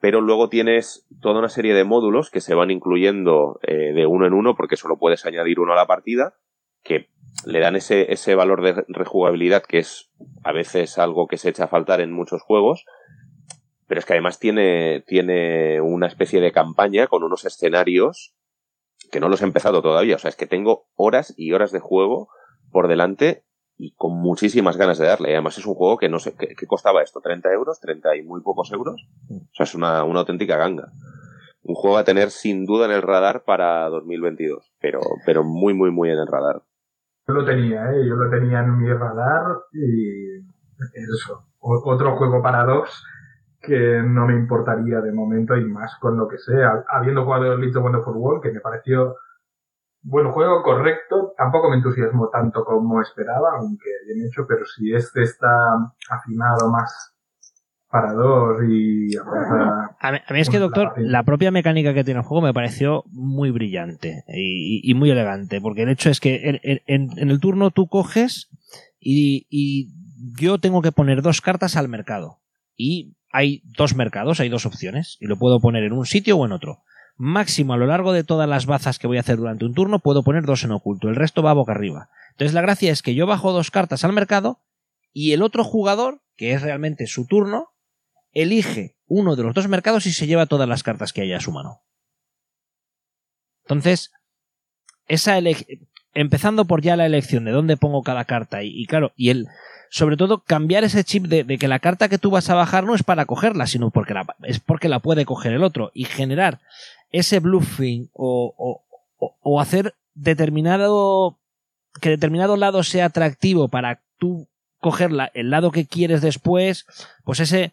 Pero luego tienes toda una serie de módulos que se van incluyendo eh, de uno en uno, porque solo puedes añadir uno a la partida, que le dan ese, ese valor de rejugabilidad que es a veces algo que se echa a faltar en muchos juegos, pero es que además tiene, tiene una especie de campaña con unos escenarios que no los he empezado todavía. O sea, es que tengo horas y horas de juego por delante y con muchísimas ganas de darle. Además es un juego que no sé, ¿qué, costaba esto? ¿30 euros? ¿30 y muy pocos euros? O sea, es una, una auténtica ganga. Un juego a tener sin duda en el radar para 2022, pero, pero muy, muy, muy en el radar. Yo lo tenía, ¿eh? Yo lo tenía en mi radar y eso. Otro juego para dos que no me importaría de momento y más con lo que sea. Habiendo jugado el Leeds of Wonderful World, que me pareció buen juego, correcto, tampoco me entusiasmó tanto como esperaba, aunque bien hecho, pero si este está afinado más para dos y aporta A mí, a mí es que, doctor, la propia mecánica que tiene el juego me pareció muy brillante y, y- y muy elegante, porque el hecho es que en, en- en el turno tú coges y, y yo tengo que poner dos cartas al mercado. Y hay dos mercados, hay dos opciones, y lo puedo poner en un sitio o en otro. Máximo a lo largo de todas las bazas que voy a hacer durante un turno, puedo poner dos en oculto, el resto va boca arriba. Entonces la gracia es que yo bajo dos cartas al mercado y el otro jugador, que es realmente su turno, elige uno de los dos mercados y se lleva todas las cartas que haya a su mano. Entonces, esa empezando por ya la elección de dónde pongo cada carta y, y claro, y el sobre todo cambiar ese chip de, que la carta que tú vas a bajar no es para cogerla, sino porque la, es porque la puede coger el otro y generar ese bluffing o, hacer determinado que determinado lado sea atractivo para tú coger la- el lado que quieres después, pues ese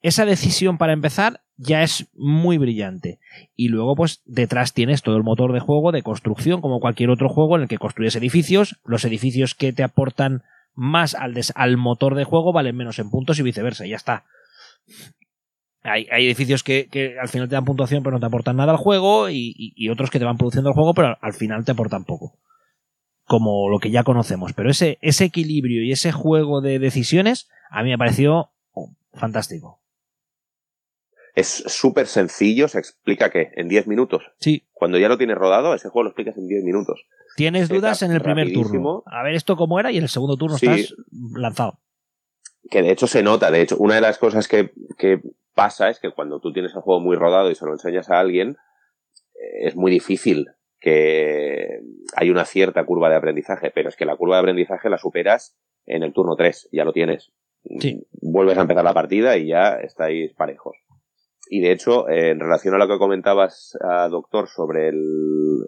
esa decisión para empezar ya es muy brillante. Y luego, pues, detrás tienes todo el motor de juego de construcción, como cualquier otro juego en el que construyes edificios. Los edificios que te aportan más al, al motor de juego valen menos en puntos y viceversa, y ya está. Hay, edificios que, al final te dan puntuación pero no te aportan nada al juego y, otros que te van produciendo el juego pero al, final te aportan poco. Como lo que ya conocemos. Pero ese, ese equilibrio y ese juego de decisiones a mí me pareció oh, fantástico. Es súper sencillo, se explica que en 10 minutos. Sí. Cuando ya lo tienes rodado, ese juego lo explicas en 10 minutos. Tienes dudas en el primer turno. A ver esto cómo era y en el segundo turno estás lanzado. Que de hecho se nota, de hecho, una de las cosas que, que pasa es que cuando tú tienes el juego muy rodado y se lo enseñas a alguien, eh, es muy difícil que hay una cierta curva de aprendizaje, pero es que la curva de aprendizaje la superas en el turno 3, ya lo tienes. Vuelves a empezar la partida y ya estáis parejos. Y de hecho, en relación a lo que comentabas, doctor, sobre el,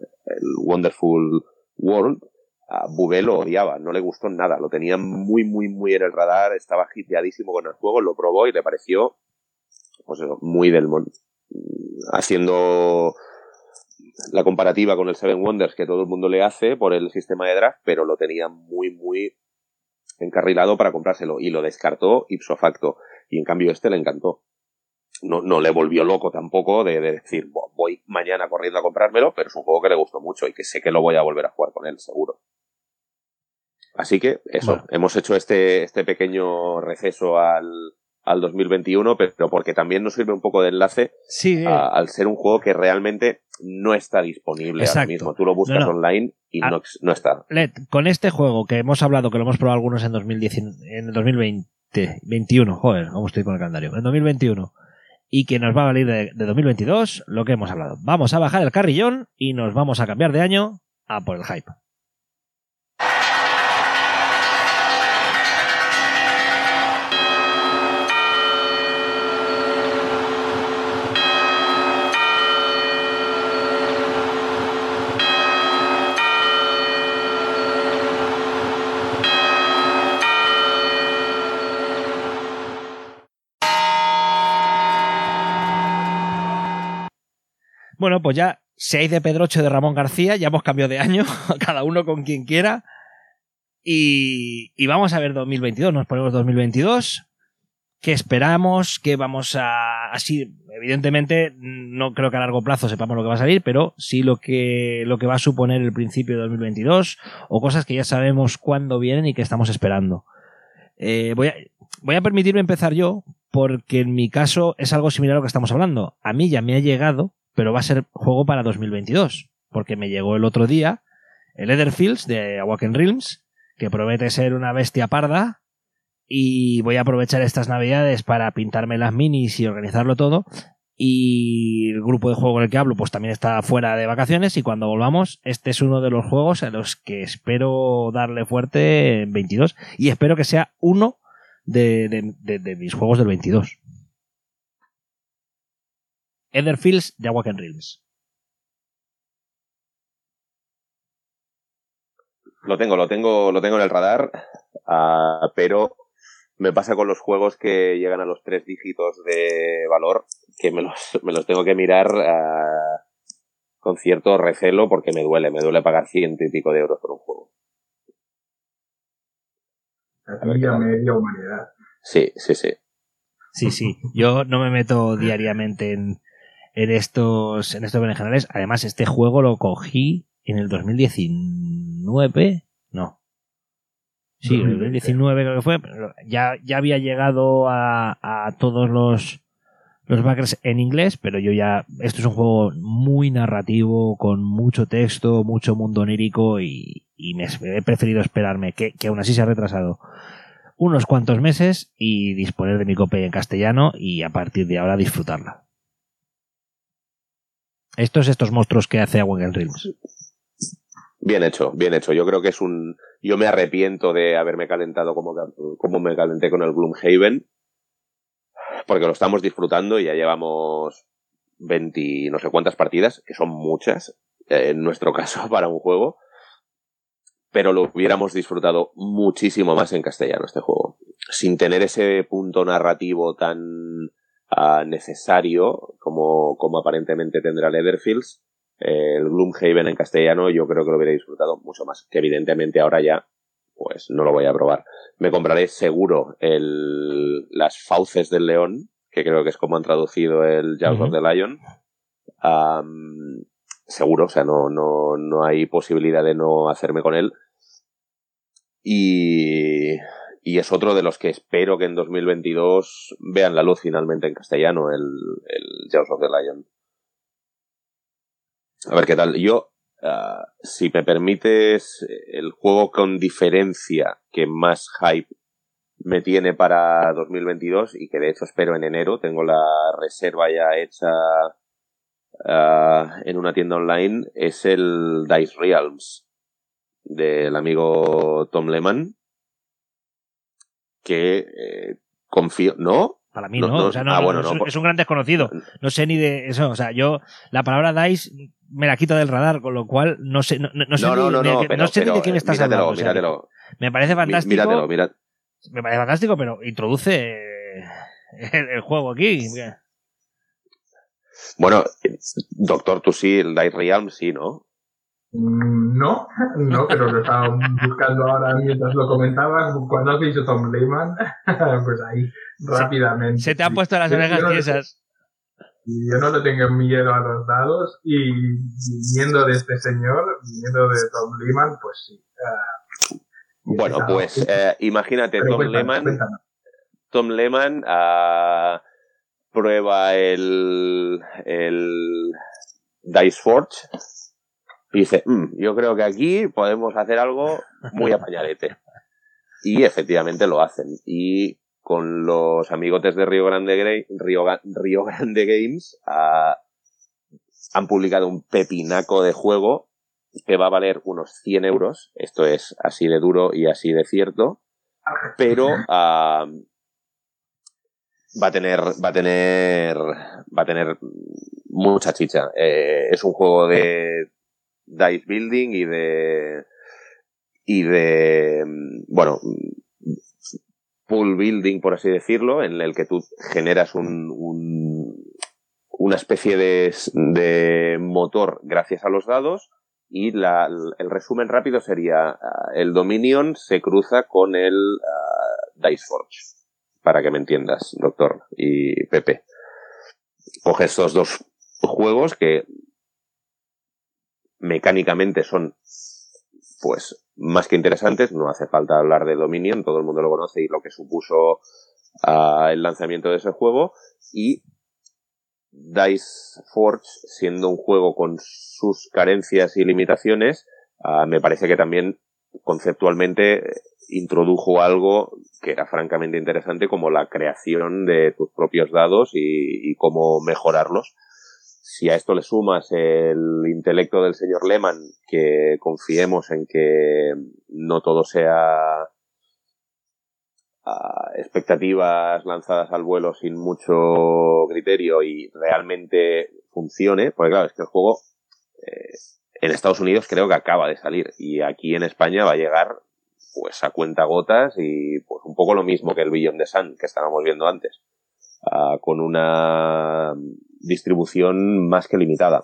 Wonderful World, a Bubé lo odiaba, no le gustó nada, lo tenía muy, muy, muy en el radar, estaba hipeadísimo con el juego, lo probó y le pareció pues muy del haciendo la comparativa con el Seven Wonders que todo el mundo le hace por el sistema de draft, pero lo tenía muy, muy encarrilado para comprárselo y lo descartó ipso facto. Y en cambio este le encantó. No, no le volvió loco tampoco de, decir voy mañana corriendo a comprármelo, pero es un juego que le gustó mucho y que sé que lo voy a volver a jugar con él, seguro. Así que eso, hemos hecho este, este pequeño receso al, al 2021, pero porque también nos sirve un poco de enlace al ser un juego que realmente no está disponible ahora mismo. Tú lo buscas online y ah, no, está. con este juego que hemos hablado, que lo hemos probado algunos en, 2010, en el 2020, 21, joder, ¿cómo estoy con el calendario? En 2021 y que nos va a valer de, de 2022, lo que hemos hablado. Vamos a bajar el carrillón y nos vamos a cambiar de año a por el hype. Bueno, pues ya seis de Pedroche de Ramón García, ya hemos cambiado de año, *laughs* cada uno con quien quiera. Y, vamos a ver 2022, nos ponemos 2022. ¿Qué esperamos? ¿Qué vamos a...? Así, evidentemente, no creo que a largo plazo sepamos lo que va a salir, pero sí lo que, lo que va a suponer el principio de 2022 o cosas que ya sabemos cuándo vienen y que estamos esperando. Eh, voy, a, voy a permitirme empezar yo, porque en mi caso es algo similar a lo que estamos hablando. A mí ya me ha llegado pero va a ser juego para 2022, porque me llegó el otro día el Etherfields de Awaken Realms, que promete ser una bestia parda, y voy a aprovechar estas navidades para pintarme las minis y organizarlo todo. Y el grupo de juego en el que hablo, pues también está fuera de vacaciones. Y cuando volvamos, este es uno de los juegos a los que espero darle fuerte en 22. Y espero que sea uno de, de mis juegos del 22. Etherfields de Awaken Realms. Lo tengo, lo tengo, lo tengo en el radar, ah, pero me pasa con los juegos que llegan a los tres dígitos de valor que me los, me los tengo que mirar ah, con cierto recelo porque me duele, me duele pagar ciento y pico de euros por un juego. A media humanidad. Sí, sí, sí. Sí, sí. Yo no me meto diariamente en, en estos, en estos generales. Además, este juego lo cogí en el 2019. No. Sí, en el 2019 creo que fue. ya, ya había llegado a, a todos los, los backers en inglés, pero yo ya. Esto es un juego muy narrativo, con mucho texto, mucho mundo onírico y, y me he preferido esperarme, que, que aún así se ha retrasado unos cuantos meses y disponer de mi copia en castellano y a partir de ahora disfrutarla. Estos, estos monstruos que hace Awaken Realms. Bien hecho, bien hecho. Yo creo que es un. Yo me arrepiento de haberme calentado como, como me calenté con el Gloomhaven. Porque lo estamos disfrutando y ya llevamos 20 no sé cuántas partidas, que son muchas, eh, en nuestro *laughs* caso, para un juego. Pero lo hubiéramos disfrutado muchísimo más en castellano este juego. Sin tener ese punto narrativo tan necesario como, como aparentemente tendrá Leatherfields, el Gloomhaven en castellano yo creo que lo hubiera disfrutado mucho más, que evidentemente ahora ya pues no lo voy a probar. Me compraré seguro el, las fauces del león, que creo que es como han traducido el Jaws of the Lion. seguro, o sea, no, no, no hay posibilidad de no hacerme con él. Y, y es otro de los que espero que en 2022 vean la luz finalmente en castellano, el, el Jaws of the Lion. A ver qué tal. Yo, ah, si me permites, el juego con diferencia que más hype me tiene para 2022 y que de hecho espero en enero, tengo la reserva ya hecha ah, en una tienda online, es el Dice Realms del amigo Tom Lehman que eh, confío, ¿no? Para mí no, o sea, no, ah, bueno, es, un gran desconocido. No sé ni de eso, o sea, yo la palabra DICE me la quito del radar, con lo cual no sé, no, no sé, ni, no sé ni de quién estás hablando. Míratelo. me parece fantástico. Míratelo, míratelo. Me parece fantástico, pero introduce el, juego aquí. Bueno, doctor, tú sí, el Dice Realm sí, ¿no? Mm, no, no, pero lo estaba buscando ahora mientras lo comentabas. Cuando has dicho Tom Lehman, *laughs* pues ahí, rápidamente. Se te han puesto las orejas tiesas. Y yo no le tengo miedo a los dados y viniendo de este señor, viniendo de Tom Lehman, pues sí. Ah, bueno, pues eh, imagínate, Tom Lehman. Tom Lehman uh, prueba el, el Dice Forge y dice, mm, yo creo que aquí podemos hacer algo muy apañadete. Y efectivamente lo hacen. Y con los amigotes de Río Grande, Río, Río Grande Games ah, han publicado un pepinaco de juego que va a valer unos 100 euros. Esto es así de duro y así de cierto. Pero ah, va a tener, va a tener, va a tener mucha chicha. Eh, es un juego de dice building y de y de bueno pool building por así decirlo en el que tú generas un, una especie de, de, motor gracias a los dados y la, el resumen rápido sería ah, el Dominion se cruza con el uh, Dice Forge para que me entiendas doctor y Pepe. Coge estos dos juegos que mecánicamente son pues más que interesantes, no hace falta hablar de Dominion, todo el mundo lo conoce y lo que supuso uh, el lanzamiento de ese juego y Dice Forge siendo un juego con sus carencias y limitaciones, uh, me parece que también conceptualmente introdujo algo que era francamente interesante como la creación de tus propios dados y cómo mejorarlos si a esto le sumas el intelecto del señor Lehman, que confiemos en que no todo sea ah, expectativas lanzadas al vuelo sin mucho criterio y realmente funcione, porque claro, es que el juego eh, en Estados Unidos creo que acaba de salir y aquí en España va a llegar pues a cuenta gotas y pues un poco lo mismo que el Billion de Sun que estábamos viendo antes, ah, con una distribución más que limitada.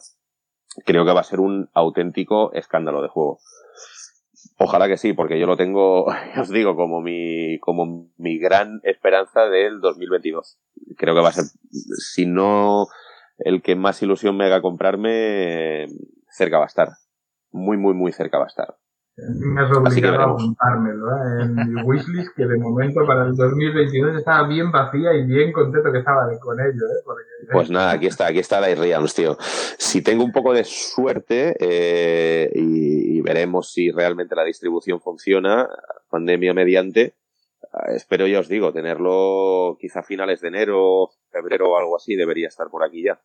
Creo que va a ser un auténtico escándalo de juego. Ojalá que sí, porque yo lo tengo, *laughs* os digo, como mi, como mi gran esperanza del 2022. Creo que va a ser, si no el que más ilusión me haga comprarme, cerca va a estar. Muy, muy, muy cerca va a estar. Me has obligado a apuntármelo ¿eh? en *laughs* mi wishlist, que de momento para el 2022 estaba bien vacía y bien contento que estaba con ello. ¿eh? Pues nada, aquí está, aquí está la Realms, tío. Si tengo un poco de suerte eh, y, veremos si realmente la distribución funciona, pandemia mediante, eh, espero ya os digo, tenerlo quizá a finales de enero, febrero o algo así, debería estar por aquí ya.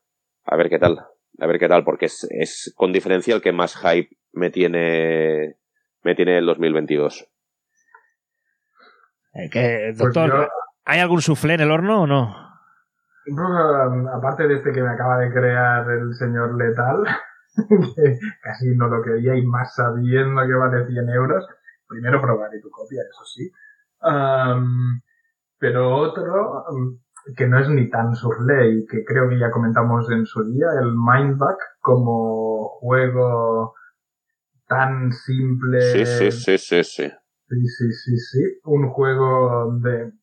A ver qué tal, a ver qué tal, porque es, es con diferencia el que más hype me tiene me tiene el 2022. Eh, pues doctor, ¿hay algún suflé en el horno o no? Um, aparte de este que me acaba de crear el señor Letal, *laughs* que casi no lo creía y más sabiendo que vale 100 euros, primero probaré tu copia, eso sí. Um, pero otro, um, que no es ni tan surley, que creo que ya comentamos en su día, el Mindback como juego tan simple. Sí, sí, sí, sí, sí. Sí, sí, sí, sí. Un juego de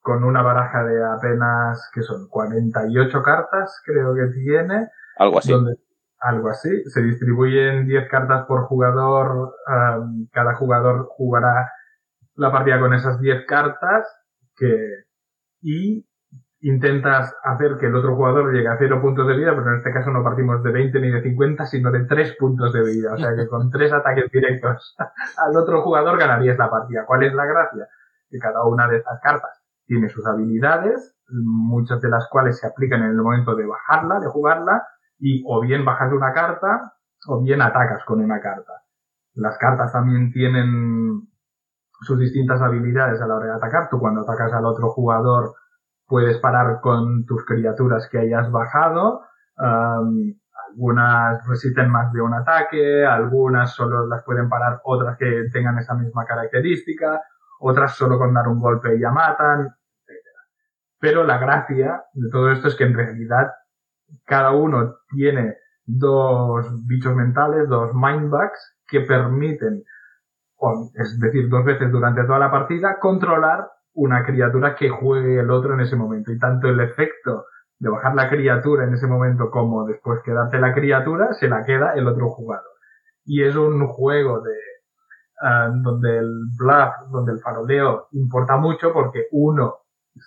con una baraja de apenas, que son 48 cartas, creo que tiene. Algo así. algo así. Se distribuyen 10 cartas por jugador. cada jugador jugará la partida con esas 10 cartas que, y intentas hacer que el otro jugador llegue a 0 puntos de vida, pero en este caso no partimos de 20 ni de 50, sino de 3 puntos de vida. O sea que con 3 ataques directos *laughs* al otro jugador ganarías la partida. ¿Cuál es la gracia? Que cada una de estas cartas tiene sus habilidades, muchas de las cuales se aplican en el momento de bajarla, de jugarla, y o bien bajas una carta, o bien atacas con una carta. Las cartas también tienen sus distintas habilidades a la hora de atacar. Tú cuando atacas al otro jugador puedes parar con tus criaturas que hayas bajado. algunas resisten más de un ataque, algunas solo las pueden parar, otras que tengan esa misma característica, otras solo con dar un golpe ya matan, etc. Pero la gracia de todo esto es que en realidad cada uno tiene dos bichos mentales, dos mindbugs, que permiten es decir, dos veces durante toda la partida, controlar una criatura que juegue el otro en ese momento. Y tanto el efecto de bajar la criatura en ese momento como después quedarte la criatura, se la queda el otro jugador. Y es un juego de ah, donde el bluff, donde el faroleo importa mucho porque uno,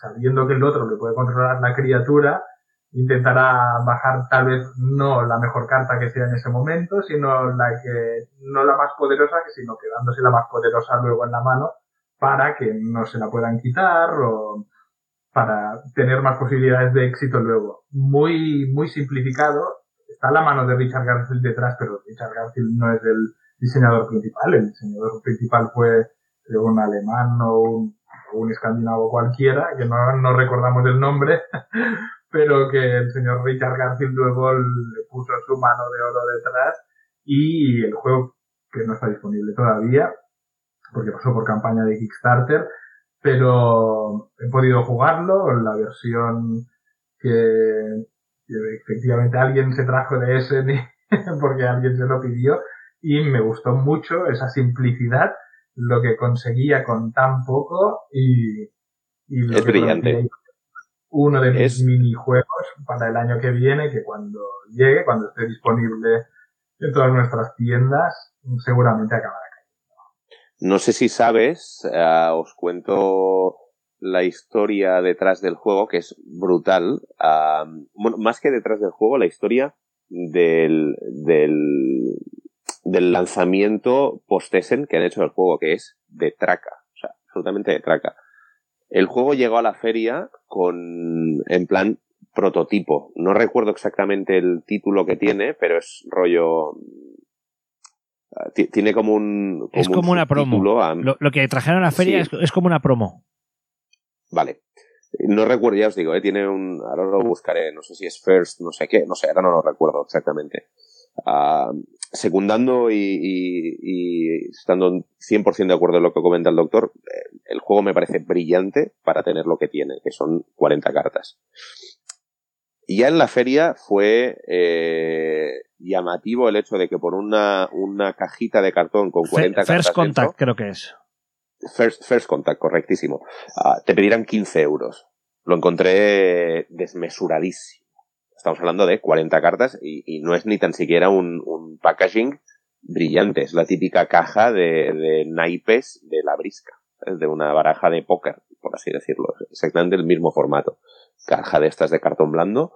sabiendo que el otro le puede controlar la criatura, intentará bajar tal vez no la mejor carta que sea en ese momento, sino la que, no la más poderosa, sino quedándose la más poderosa luego en la mano para que no se la puedan quitar o para tener más posibilidades de éxito luego. Muy, muy simplificado. Está la mano de Richard Garfield detrás, pero Richard Garfield no es el diseñador principal. El diseñador principal fue un alemán o un, un escandinavo cualquiera, que no, no recordamos el nombre, *laughs* pero que el señor Richard Garfield luego le puso su mano de oro detrás y el juego que no está disponible todavía porque pasó por campaña de Kickstarter pero he podido jugarlo la versión que, efectivamente alguien se trajo de ese *laughs* porque alguien se lo pidió y me gustó mucho esa simplicidad lo que conseguía con tan poco y, y es brillante. uno de mis minijuegos para el año que viene, que cuando llegue, cuando esté disponible en todas nuestras tiendas, seguramente acabará No sé si sabes, eh, os cuento la historia detrás del juego, que es brutal. más que detrás del juego, la historia del, del, del lanzamiento post-Essen que han hecho del juego, que es de traca. O sea, absolutamente de traca. El juego llegó a la feria con, en plan, prototipo. No recuerdo exactamente el título que tiene, pero es rollo. Ah, tiene como un. es como una promo. Lo, que trajeron a la feria es, como una promo. Vale. No recuerdo, ya os digo, ¿eh? tiene un. Ahora lo buscaré, no sé si es First, no sé qué, no sé, ahora no lo recuerdo exactamente. Ah, secundando y, estando 100% de acuerdo en lo que comenta el doctor, eh, el juego me parece brillante para tener lo que tiene, que son 40 cartas. Y ya en la feria fue eh, llamativo el hecho de que por una, una cajita de cartón con 40 cartas. First Contact, creo que es. First, first Contact, correctísimo. Ah, te pedirán 15 euros. Lo encontré desmesuradísimo. Estamos hablando de 40 cartas y, no es ni tan siquiera un, packaging brillante. Es la típica caja de, naipes de la brisca, de una baraja de póker, por así decirlo. Exactamente el mismo formato. Caja de estas de cartón blando.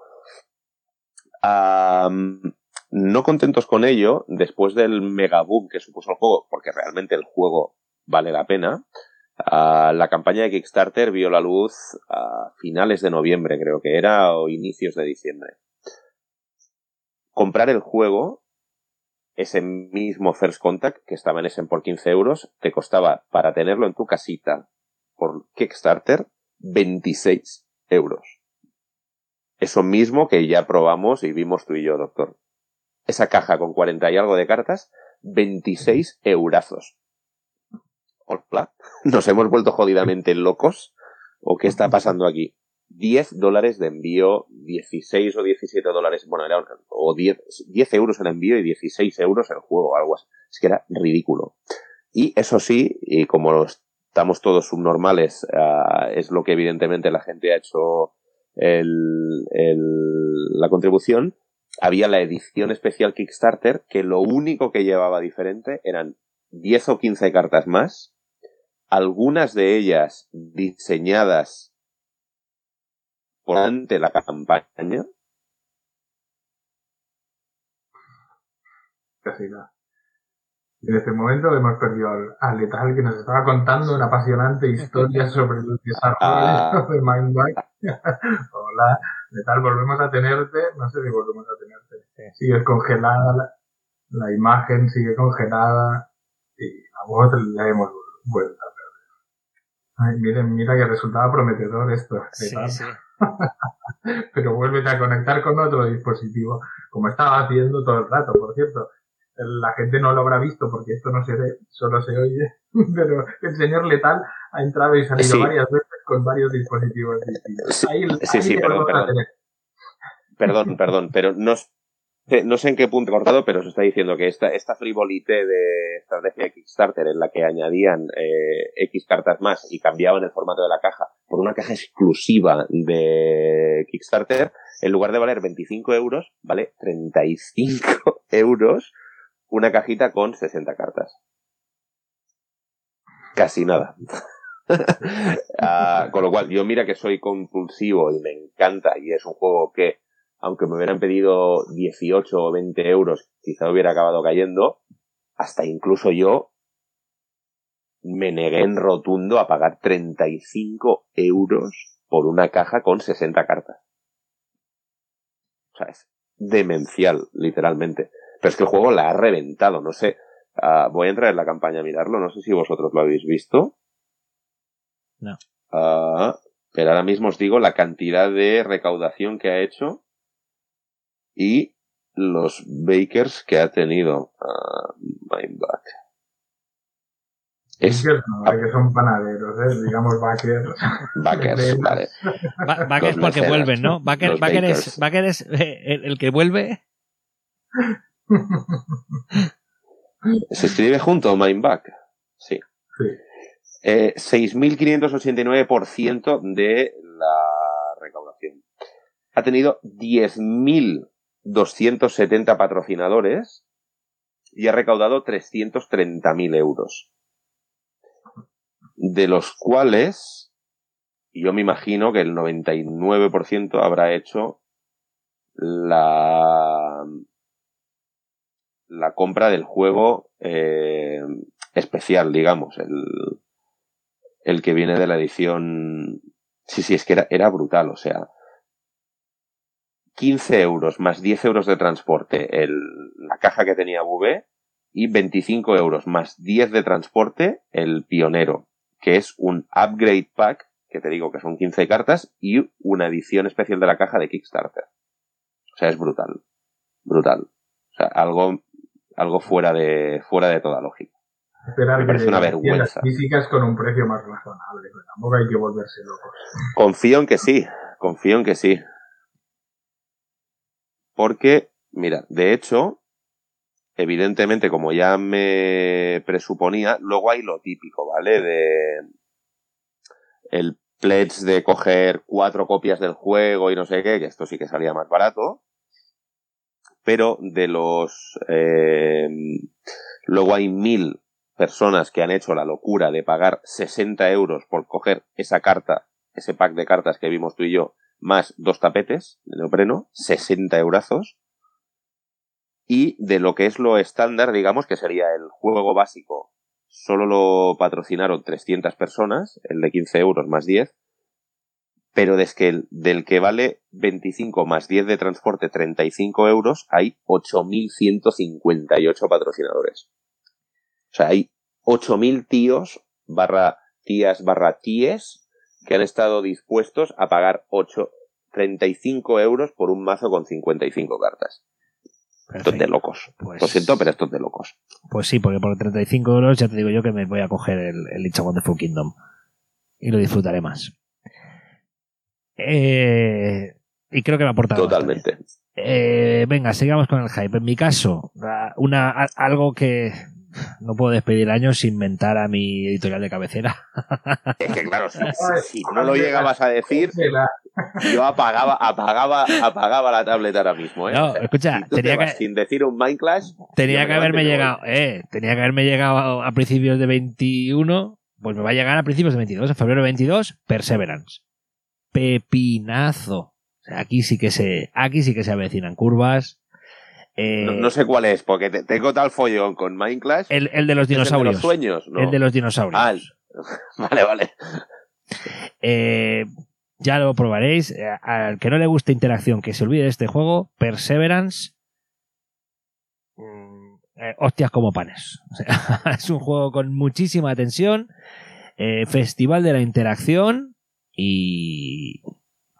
no contentos con ello, después del mega boom que supuso el juego, porque realmente el juego vale la pena, la campaña de Kickstarter vio la luz a finales de noviembre, creo que era, o inicios de diciembre. Comprar el juego, ese mismo First Contact, que estaba en ese por 15 euros, te costaba, para tenerlo en tu casita, por Kickstarter, 26 euros. Eso mismo que ya probamos y vimos tú y yo, doctor. Esa caja con 40 y algo de cartas, 26 eurazos hola, *laughs* nos hemos vuelto jodidamente locos o qué está pasando aquí. 10 dólares de envío, 16 o 17 dólares, bueno, era, o 10, 10 euros el envío y 16 euros el juego, algo así. Es que era ridículo. Y eso sí, y como estamos todos subnormales, uh, es lo que evidentemente la gente ha hecho el, el, la contribución, había la edición especial Kickstarter que lo único que llevaba diferente eran 10 o 15 cartas más, algunas de ellas diseñadas durante la campaña. En este momento hemos perdido al, Letal que nos estaba contando una apasionante historia *laughs* sobre el desarrollo ah. *laughs* de Mindback. *laughs* Hola, Letal, volvemos a tenerte. No sé si volvemos a tenerte. Sigue congelada, la, la, imagen sigue congelada y la voz la hemos vuelto a perder. Ay, miren, mira que resultaba prometedor esto. Sí, sí. Pero vuélvete a conectar con otro dispositivo, como estaba haciendo todo el rato, por cierto la gente no lo habrá visto porque esto no se ve, solo se oye, *laughs* pero el señor Letal ha entrado y salido varias veces con varios dispositivos distintos. Sí, sí, perdón, perdón. perdón. *laughs* Perdón, pero no, no sé en qué punto he cortado, pero se está diciendo que esta, esta frivolité de estrategia de Kickstarter en la que añadían eh, X cartas más y cambiaban el formato de la caja por una caja exclusiva de Kickstarter, en lugar de valer 25 euros, vale 35 *laughs* euros una cajita con 60 cartas. Casi nada. *laughs* Ah, con lo cual, yo mira que soy compulsivo y me encanta y es un juego que, aunque me hubieran pedido 18 o 20 euros, quizá hubiera acabado cayendo, hasta incluso yo me negué en rotundo a pagar 35 euros por una caja con 60 cartas. O sea, es demencial, literalmente. Pero es que el juego la ha reventado, no sé. Uh, voy a entrar en la campaña a mirarlo, no sé si vosotros lo habéis visto. No. Uh, pero ahora mismo os digo la cantidad de recaudación que ha hecho y los bakers que ha tenido. Uh, Mindback. Es, no, que son panaderos, ¿eh? digamos backers. Backers, *laughs* vale. backers porque vuelven, ¿no? Backer, backer es, backer es eh, el, el, que vuelve. Se escribe junto, Mindback. Sí. sí. Eh, 6.589% de la recaudación. Ha tenido 10.270 patrocinadores y ha recaudado 330.000 euros. De los cuales, yo me imagino que el 99% habrá hecho la la compra del juego eh, especial, digamos, el, el que viene de la edición. Sí, sí, es que era, era brutal, o sea. 15 euros más 10 euros de transporte el, la caja que tenía VV y 25 euros más 10 de transporte el pionero, que es un upgrade pack, que te digo que son 15 cartas, y una edición especial de la caja de Kickstarter. O sea, es brutal. Brutal. O sea, algo algo fuera de, fuera de toda lógica. Me parece una vergüenza. Físicas con un precio más razonable, pero tampoco hay que volverse locos. Confío en que sí, confío en que sí. Porque, mira, de hecho, evidentemente, como ya me presuponía, luego hay lo típico, ¿vale? De el pledge de coger cuatro copias del juego y no sé qué, que esto sí que salía más barato pero de los... Eh, luego hay mil personas que han hecho la locura de pagar 60 euros por coger esa carta, ese pack de cartas que vimos tú y yo, más dos tapetes de neopreno, 60 eurazos. Y de lo que es lo estándar, digamos, que sería el juego básico, solo lo patrocinaron 300 personas, el de 15 euros más 10, pero desde que del que vale 25 más 10 de transporte 35 euros, hay 8.158 patrocinadores. O sea, hay 8.000 tíos barra tías barra tíes que han estado dispuestos a pagar 8, 35 euros por un mazo con 55 cartas. Esto es de locos. Pues, Lo siento, pero esto es de locos. Pues sí, porque por 35 euros ya te digo yo que me voy a coger el, el It's a Wonderful Kingdom. Y lo disfrutaré más. Eh, y creo que me ha aportado. Totalmente. Eh, venga, sigamos con el hype. En mi caso, una, algo que no puedo despedir años sin inventar a mi editorial de cabecera. *laughs* Es que claro, si, no lo llegabas a decir, yo apagaba, apagaba, apagaba la tableta ahora mismo. ¿eh? No, escucha, tenía que, sin decir un Minecraft. Tenía que haberme llegado, eh, tenía que haberme llegado a principios de 21, pues me va a llegar a principios de 22, en febrero de 22, Perseverance. Pepinazo. aquí sí que se, aquí sí que se avecinan curvas. Eh, no, sé cuál es, porque tengo tal follón con Minecraft. El, el de los dinosaurios. El de los sueños, ¿no? El de los dinosaurios. Ah, *laughs* vale, vale. Eh, ya lo probaréis. Eh, al que no le guste interacción, que se olvide de este juego, Perseverance. Mm, hostias como panes. *laughs* es un juego con muchísima tensión. festival de la interacción y,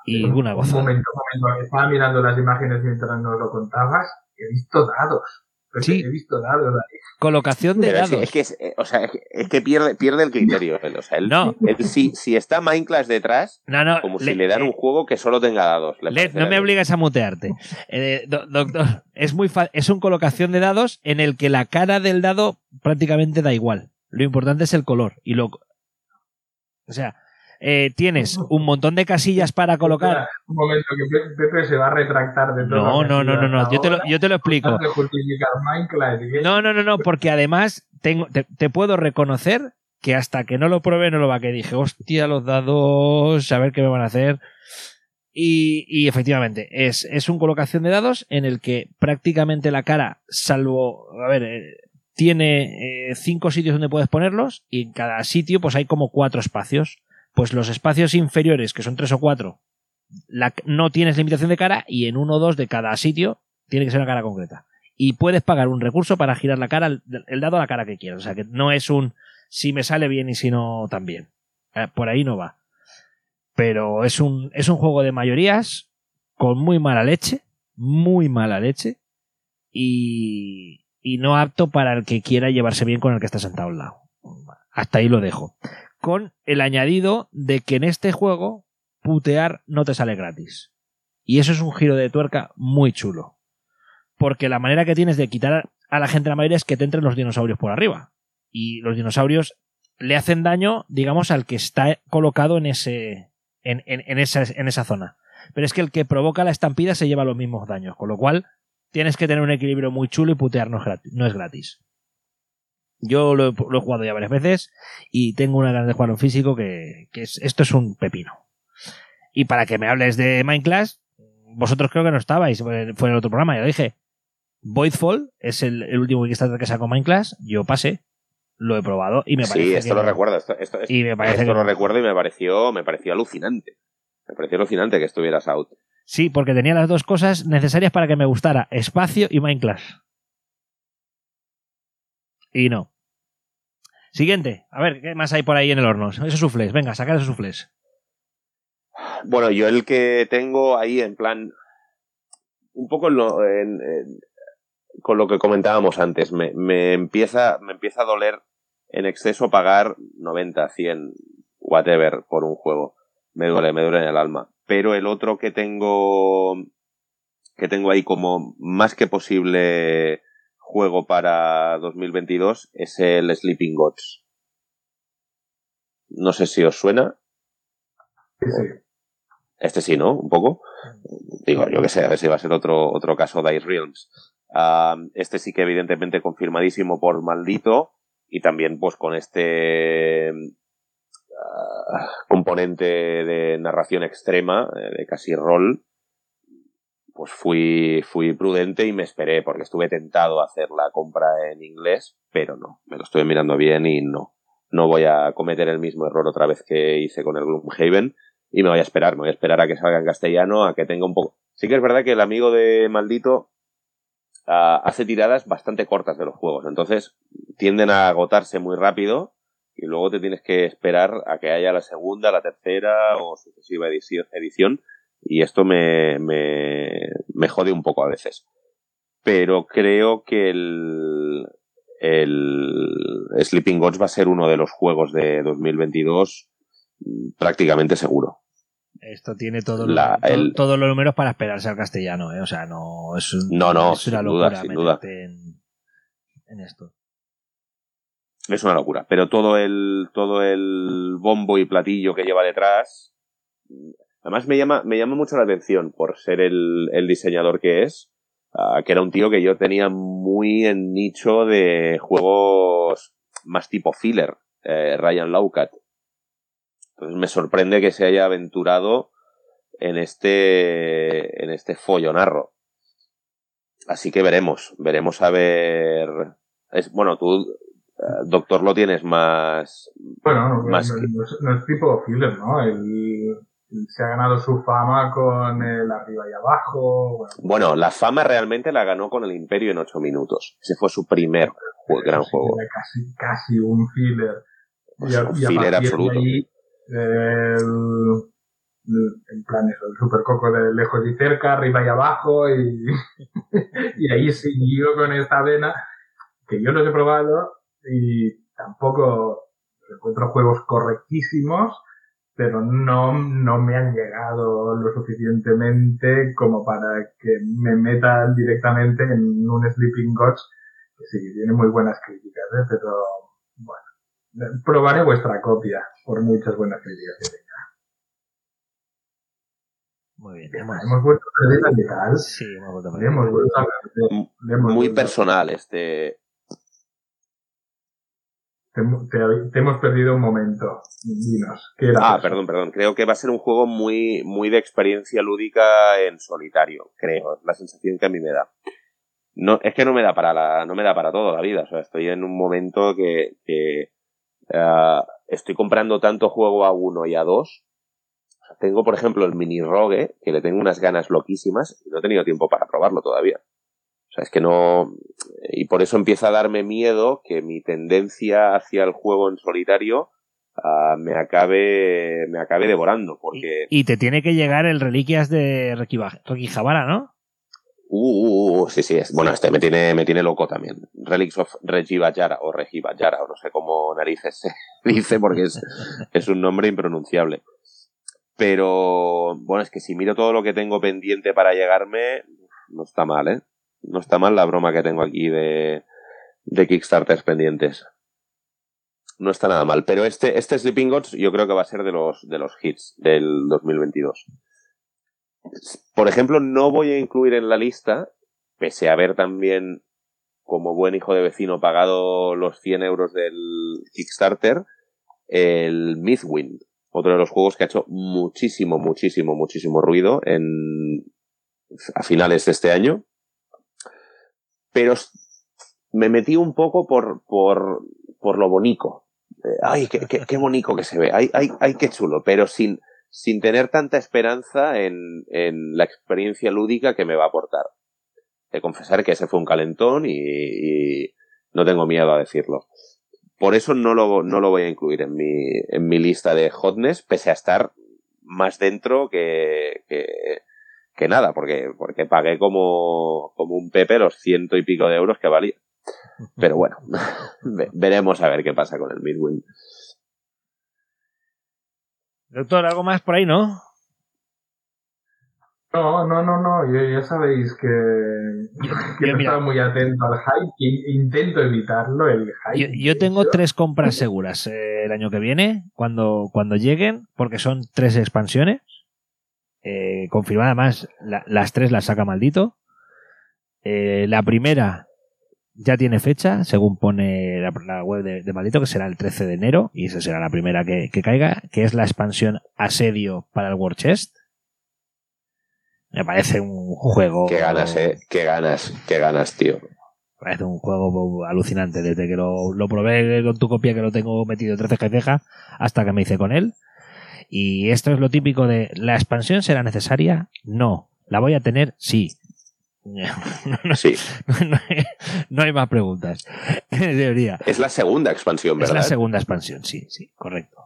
y una goza. Un momento, un momento. Estaba mirando las imágenes mientras nos lo contabas he visto dados. Sí. He visto dados Colocación de dados. Es que, es, o sea, es que pierde, pierde el criterio. O sea, no. si, si, está Minecraft detrás, no, no, como si le dan un juego que solo tenga dados. no me obligas a mutearte. Eh, doctor, es muy es un colocación de dados en el que la cara del dado prácticamente da igual. Lo importante es el color. Y lo, o sea, eh, tienes un montón de casillas para colocar. Un momento, que Pepe se va a retractar de todo. No, no, no, no, no, yo te lo, yo te lo explico. No, no, no, no, porque además tengo, te, puedo reconocer que hasta que no lo pruebe no lo va a que dije, hostia, los dados, a ver qué me van a hacer. Y, y, efectivamente, es, es un colocación de dados en el que prácticamente la cara, salvo, a ver, eh, tiene eh, cinco sitios donde puedes ponerlos y en cada sitio pues hay como cuatro espacios pues los espacios inferiores, que son tres o cuatro, no tienes limitación de cara y en uno o dos de cada sitio tiene que ser una cara concreta. Y puedes pagar un recurso para girar la cara, el dado a la cara que quieras. O sea que no es un si me sale bien y si no también. Eh, por ahí no va. Pero es un, es un juego de mayorías con muy mala leche, muy mala leche y, y no apto para el que quiera llevarse bien con el que está sentado al lado. Hasta ahí lo dejo con el añadido de que en este juego putear no te sale gratis. Y eso es un giro de tuerca muy chulo. Porque la manera que tienes de quitar a la gente la mayoría es que te entren los dinosaurios por arriba. Y los dinosaurios le hacen daño, digamos, al que está colocado en ese. en, en, esa, en esa zona. Pero es que el que provoca la estampida se lleva los mismos daños. Con lo cual, tienes que tener un equilibrio muy chulo y putear no es gratis. Yo lo, he jugado ya varias veces y tengo una ganas de jugar en físico que, esto es un pepino. Y para que me hables de Minecraft, vosotros creo que no estabais, fue en otro programa, ya lo dije. Voidfall es el, el último Kickstarter que sacó Minecraft, yo pasé, lo he probado y me parece. Sí, esto lo recuerdo, esto, y me parece esto lo recuerdo y me pareció, me pareció alucinante. Me pareció alucinante que estuvieras out. Sí, porque tenía las dos cosas necesarias para que me gustara, espacio y Minecraft. Y no. Siguiente. A ver, ¿qué más hay por ahí en el horno? Esos sufles. Venga, sacar esos sufles. Bueno, yo el que tengo ahí en plan. Un poco con lo que comentábamos antes. Me, empieza, me empieza a doler en exceso pagar 90, 100, whatever por un juego. Me duele, me duele en el alma. Pero el otro que tengo. que tengo ahí como más que posible juego para 2022 es el Sleeping Gods. No sé si os suena. Este sí, ¿no? Un poco. Digo, yo que sé, a ver si va a ser otro, otro caso de Ice Realms. este sí que evidentemente confirmadísimo por maldito y también pues con este ah, componente de narración extrema, eh, de casi rol, pues fui, fui prudente y me esperé, porque estuve tentado a hacer la compra en inglés, pero no, me lo estuve mirando bien y no. No voy a cometer el mismo error otra vez que hice con el Gloomhaven y me voy a esperar, me voy a esperar a que salga en castellano, a que tenga un poco. Sí que es verdad que el amigo de Maldito uh, hace tiradas bastante cortas de los juegos, entonces tienden a agotarse muy rápido y luego te tienes que esperar a que haya la segunda, la tercera o sucesiva edición y esto me, me, me jode un poco a veces. Pero creo que el, el Sleeping Gods va a ser uno de los juegos de 2022 prácticamente seguro. Esto tiene todo La- el- todos los números para esperarse al castellano, ¿eh? O sea, no es, un- No, no, es una sin duda, locura sin duda. meterte en, en esto. Es una locura. Pero todo el, todo el bombo y platillo que lleva detrás. Además me llama, me llama mucho la atención por ser el, el diseñador que es. ah, que era un tío que yo tenía muy en nicho de juegos más tipo filler, eh, Ryan Laukat. Entonces me sorprende que se haya aventurado en este, en este follonarro. Así que veremos, veremos a ver. Es, bueno, tú, eh, Doctor, lo tienes más. Bueno, no, Más no- que- no es, no es tipo filler, ¿no? Él se ha ganado su fama con el arriba y abajo. Bueno, Bueno, la fama realmente la ganó con el Imperio en 8 minutos. Ese fue su primer gran sí juego. era Casi, casi un filler. Pues un filler absoluto. ahí, en plan eso, el supercoco de lejos y cerca, arriba y abajo, y, *laughs* y ahí siguió con esta vena, que yo los he probado y tampoco encuentro juegos correctísimos, pero no, no me han llegado lo suficientemente como para que me metan directamente en un Sleeping Gods, que sí, tiene muy buenas críticas, ¿eh? pero bueno, probaré vuestra copia, por muchas buenas críticas que tenga. Muy bien. Hemos, Hemos vuelto a perder la letal, sí, hemos vuelto a le perder. hemos vuelto a perder, le hemos Muy vuelto- personal este. Te, te- te hemos perdido un momento, dinos, ¿qué era Ah, eso? perdón, perdón. Creo que va a ser un juego muy, muy de experiencia lúdica en solitario. Creo, es la sensación que a mí me da. No, es que no me da para la, no me da para todo la vida. O sea, estoy en un momento que, que ah, estoy comprando tanto juego a uno y a dos. O sea, tengo, por ejemplo, el mini rogue, que le tengo unas ganas loquísimas y no he tenido tiempo para probarlo todavía. Sea, es que no. Y por eso empieza a darme miedo que mi tendencia hacia el juego en solitario ah, me acabe me acabe devorando. Porque. Y te tiene que llegar el Reliquias de Rekihabara, ¿no? Uh, uh, uh, sí, sí, es, bueno, este me tiene, me tiene loco también. Relics of Regivajara o Regivajara, o no sé cómo narices se *laughs* dice porque es, es un nombre impronunciable. Pero, bueno, es que si miro todo lo que tengo pendiente para llegarme, no está mal, ¿eh? No está mal la broma que tengo aquí de, de Kickstarters pendientes. No está nada mal. Pero este, este Sleeping Gods yo creo que va a ser de los, de los hits del 2022 por ejemplo, no voy a incluir en la lista, pese a haber también, como buen hijo de vecino, pagado los 100 euros del Kickstarter, el Mythwind, otro de los juegos que ha hecho muchísimo, muchísimo, muchísimo ruido en, a finales de este año. Pero me metí un poco por, por, por lo bonito. Eh, Ay, qué, qué, bonito que se ve. Ay, ay, ay, qué chulo. Pero sin, sin tener tanta esperanza en, en la experiencia lúdica que me va a aportar. De confesar que ese fue un calentón y, y no tengo miedo a decirlo. Por eso no lo, no lo voy a incluir en mi, en mi lista de hotness, pese a estar más dentro que, que, que nada, porque, porque pagué como, como un pepe los ciento y pico de euros que valía. Pero bueno, *laughs* ve- veremos a ver qué pasa con el Midwind. Doctor, algo más por ahí, ¿no? No, no, no, no, ya, ya sabéis que, que yo, no mira. estaba muy atento al hype, que intento evitarlo, el hype. Yo, yo tengo tres compras seguras eh, el año que viene, cuando, cuando lleguen, porque son tres expansiones. Eh, confirmada además, la- las tres las saca maldito. Eh, la primera ya tiene fecha, según pone la, la web de, de maldito, que será el 13 de enero, y esa será la primera que, que caiga, que es la expansión Asedio para el War Chest. Me parece un juego. Qué ganas, eh. Qué ganas, qué ganas, tío. Parece un juego alucinante desde que lo, lo probé con tu copia que lo tengo metido entre ceja y ceja hasta que me hice con él. Y esto es lo típico de ¿la expansión será necesaria? No. ¿La voy a tener? Sí. No, *laughs* no- Sí. no *laughs* hay, no hay más preguntas. Debería. Es la segunda expansión, Es ¿verdad? la segunda expansión, sí, sí, correcto.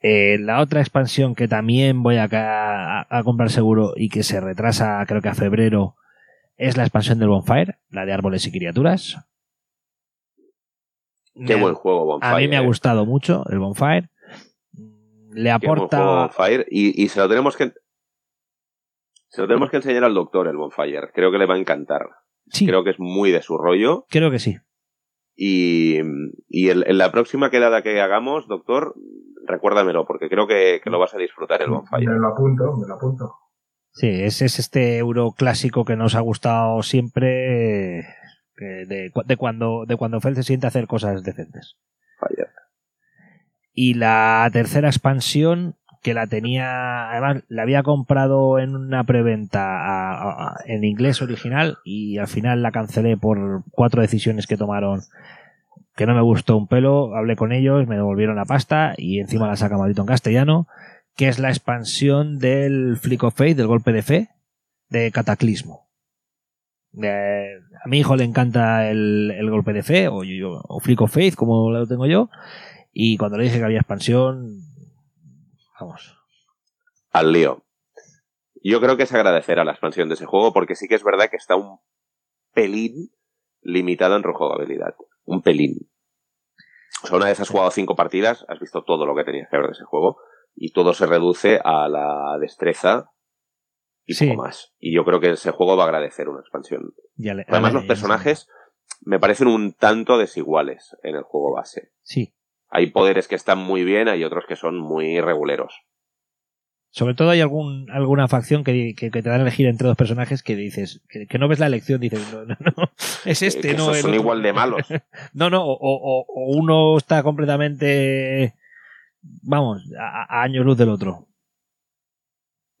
Eh, la otra expansión que también voy a, a- a comprar seguro y que se retrasa creo que a febrero es la expansión del Bonfire, la de árboles y criaturas. Qué Me buen juego, Bonfire. a mí me ha gustado mucho el Bonfire. Le aporta... Y, y se lo tenemos que... Se lo tenemos que enseñar al doctor, el Bonfire. Creo que le va a encantar. Sí, Creo que es muy de su rollo. creo que sí. Y, y en la próxima quedada que hagamos, doctor, recuérdamelo, porque creo que, que lo vas a disfrutar el Bonfire. Me lo apunto, me lo apunto. Sí, es, es este euro clásico que nos ha gustado siempre eh, de, cu- de cuando de cuando Fel se siente a hacer cosas decentes. Y la tercera expansión que la tenía, además la había comprado en una preventa en inglés original y al final la cancelé por cuatro decisiones que tomaron que no me gustó un pelo, hablé con ellos, me devolvieron la pasta y encima la saca maldito en castellano, que es la expansión del Flick of Faith, del golpe de fe, de Cataclismo. Eh, a mi hijo le encanta el, el golpe de fe, o, yo- o Flick of Faith, como lo tengo yo, y cuando le dije que había expansión, vamos. Al lío. Yo creo que es agradecer a la expansión de ese juego, porque sí que es verdad que está un pelín limitado en rejugabilidad. Un pelín. O sea, una vez has jugado cinco partidas, has visto todo lo que tenías que ver de ese juego, y todo se reduce a la destreza y Sí. poco más. Y yo creo que ese juego va a agradecer una expansión. Le- Además, los personajes me parecen un tanto desiguales en el juego base. Sí. Hay poderes que están muy bien, hay otros que son muy reguleros. Sobre todo hay algún, alguna facción que, que- que te dan a elegir entre dos personajes que dices, que, que no ves la elección, dices, no, no, no, *laughs* es este, Eh, que no esos el son otro". igual de malos. *laughs* No, no, o, o- o uno está completamente, vamos, a, a años luz del otro.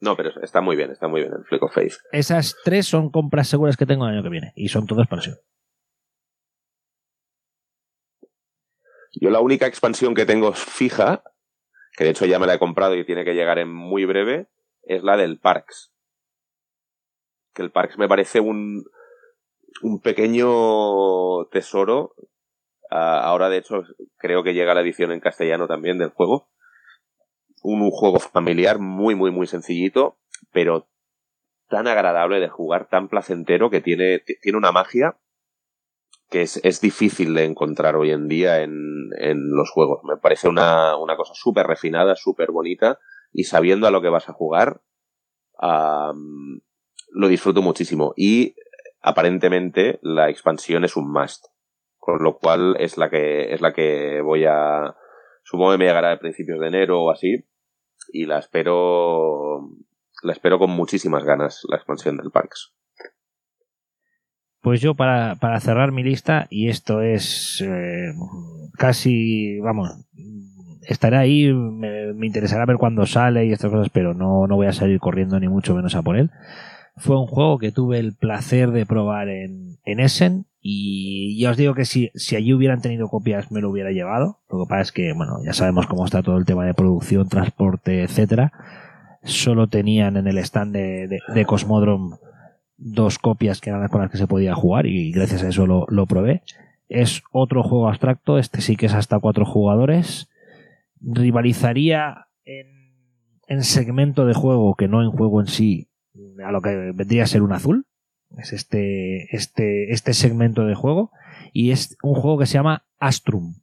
No, pero está muy bien, está muy bien el Flick of Faith. Esas tres son compras seguras que tengo el año que viene y son todo expansión. Yo la única expansión que tengo fija, que de hecho ya me la he comprado y tiene que llegar en muy breve, es la del Parks. Que el Parks me parece un, un pequeño tesoro. Ah, ahora, de hecho, creo que llega la edición en castellano también del juego. Un, un juego familiar muy, muy, muy sencillito, pero tan agradable de jugar, tan placentero, que tiene, tiene una magia que es, es difícil de encontrar hoy en día en, en los juegos. Me parece una, una cosa súper refinada, súper bonita, y sabiendo a lo que vas a jugar, am, lo disfruto muchísimo. Y aparentemente la expansión es un must. Con lo cual es la que, es la que voy a. Supongo que me llegará a principios de enero o así. Y la espero. La espero con muchísimas ganas, la expansión del Parks. Pues yo para, para cerrar mi lista, y esto es eh, casi, vamos, estará ahí, me, interesará ver cuándo sale y estas cosas, pero no, no voy a salir corriendo ni mucho menos a por él. Fue un juego que tuve el placer de probar en, en Essen y ya os digo que si, si allí hubieran tenido copias me lo hubiera llevado. Lo que pasa es que, bueno, ya sabemos cómo está todo el tema de producción, transporte, etcétera. Solo tenían en el stand de, de, de Cosmodrome dos copias que eran las con las que se podía jugar y gracias a eso lo, lo probé. Es otro juego abstracto, este sí que es hasta cuatro jugadores. Rivalizaría en, en segmento de juego, que no en juego en sí, a lo que vendría a ser un azul. Es este, este, este segmento de juego. Y es un juego que se llama Astrum.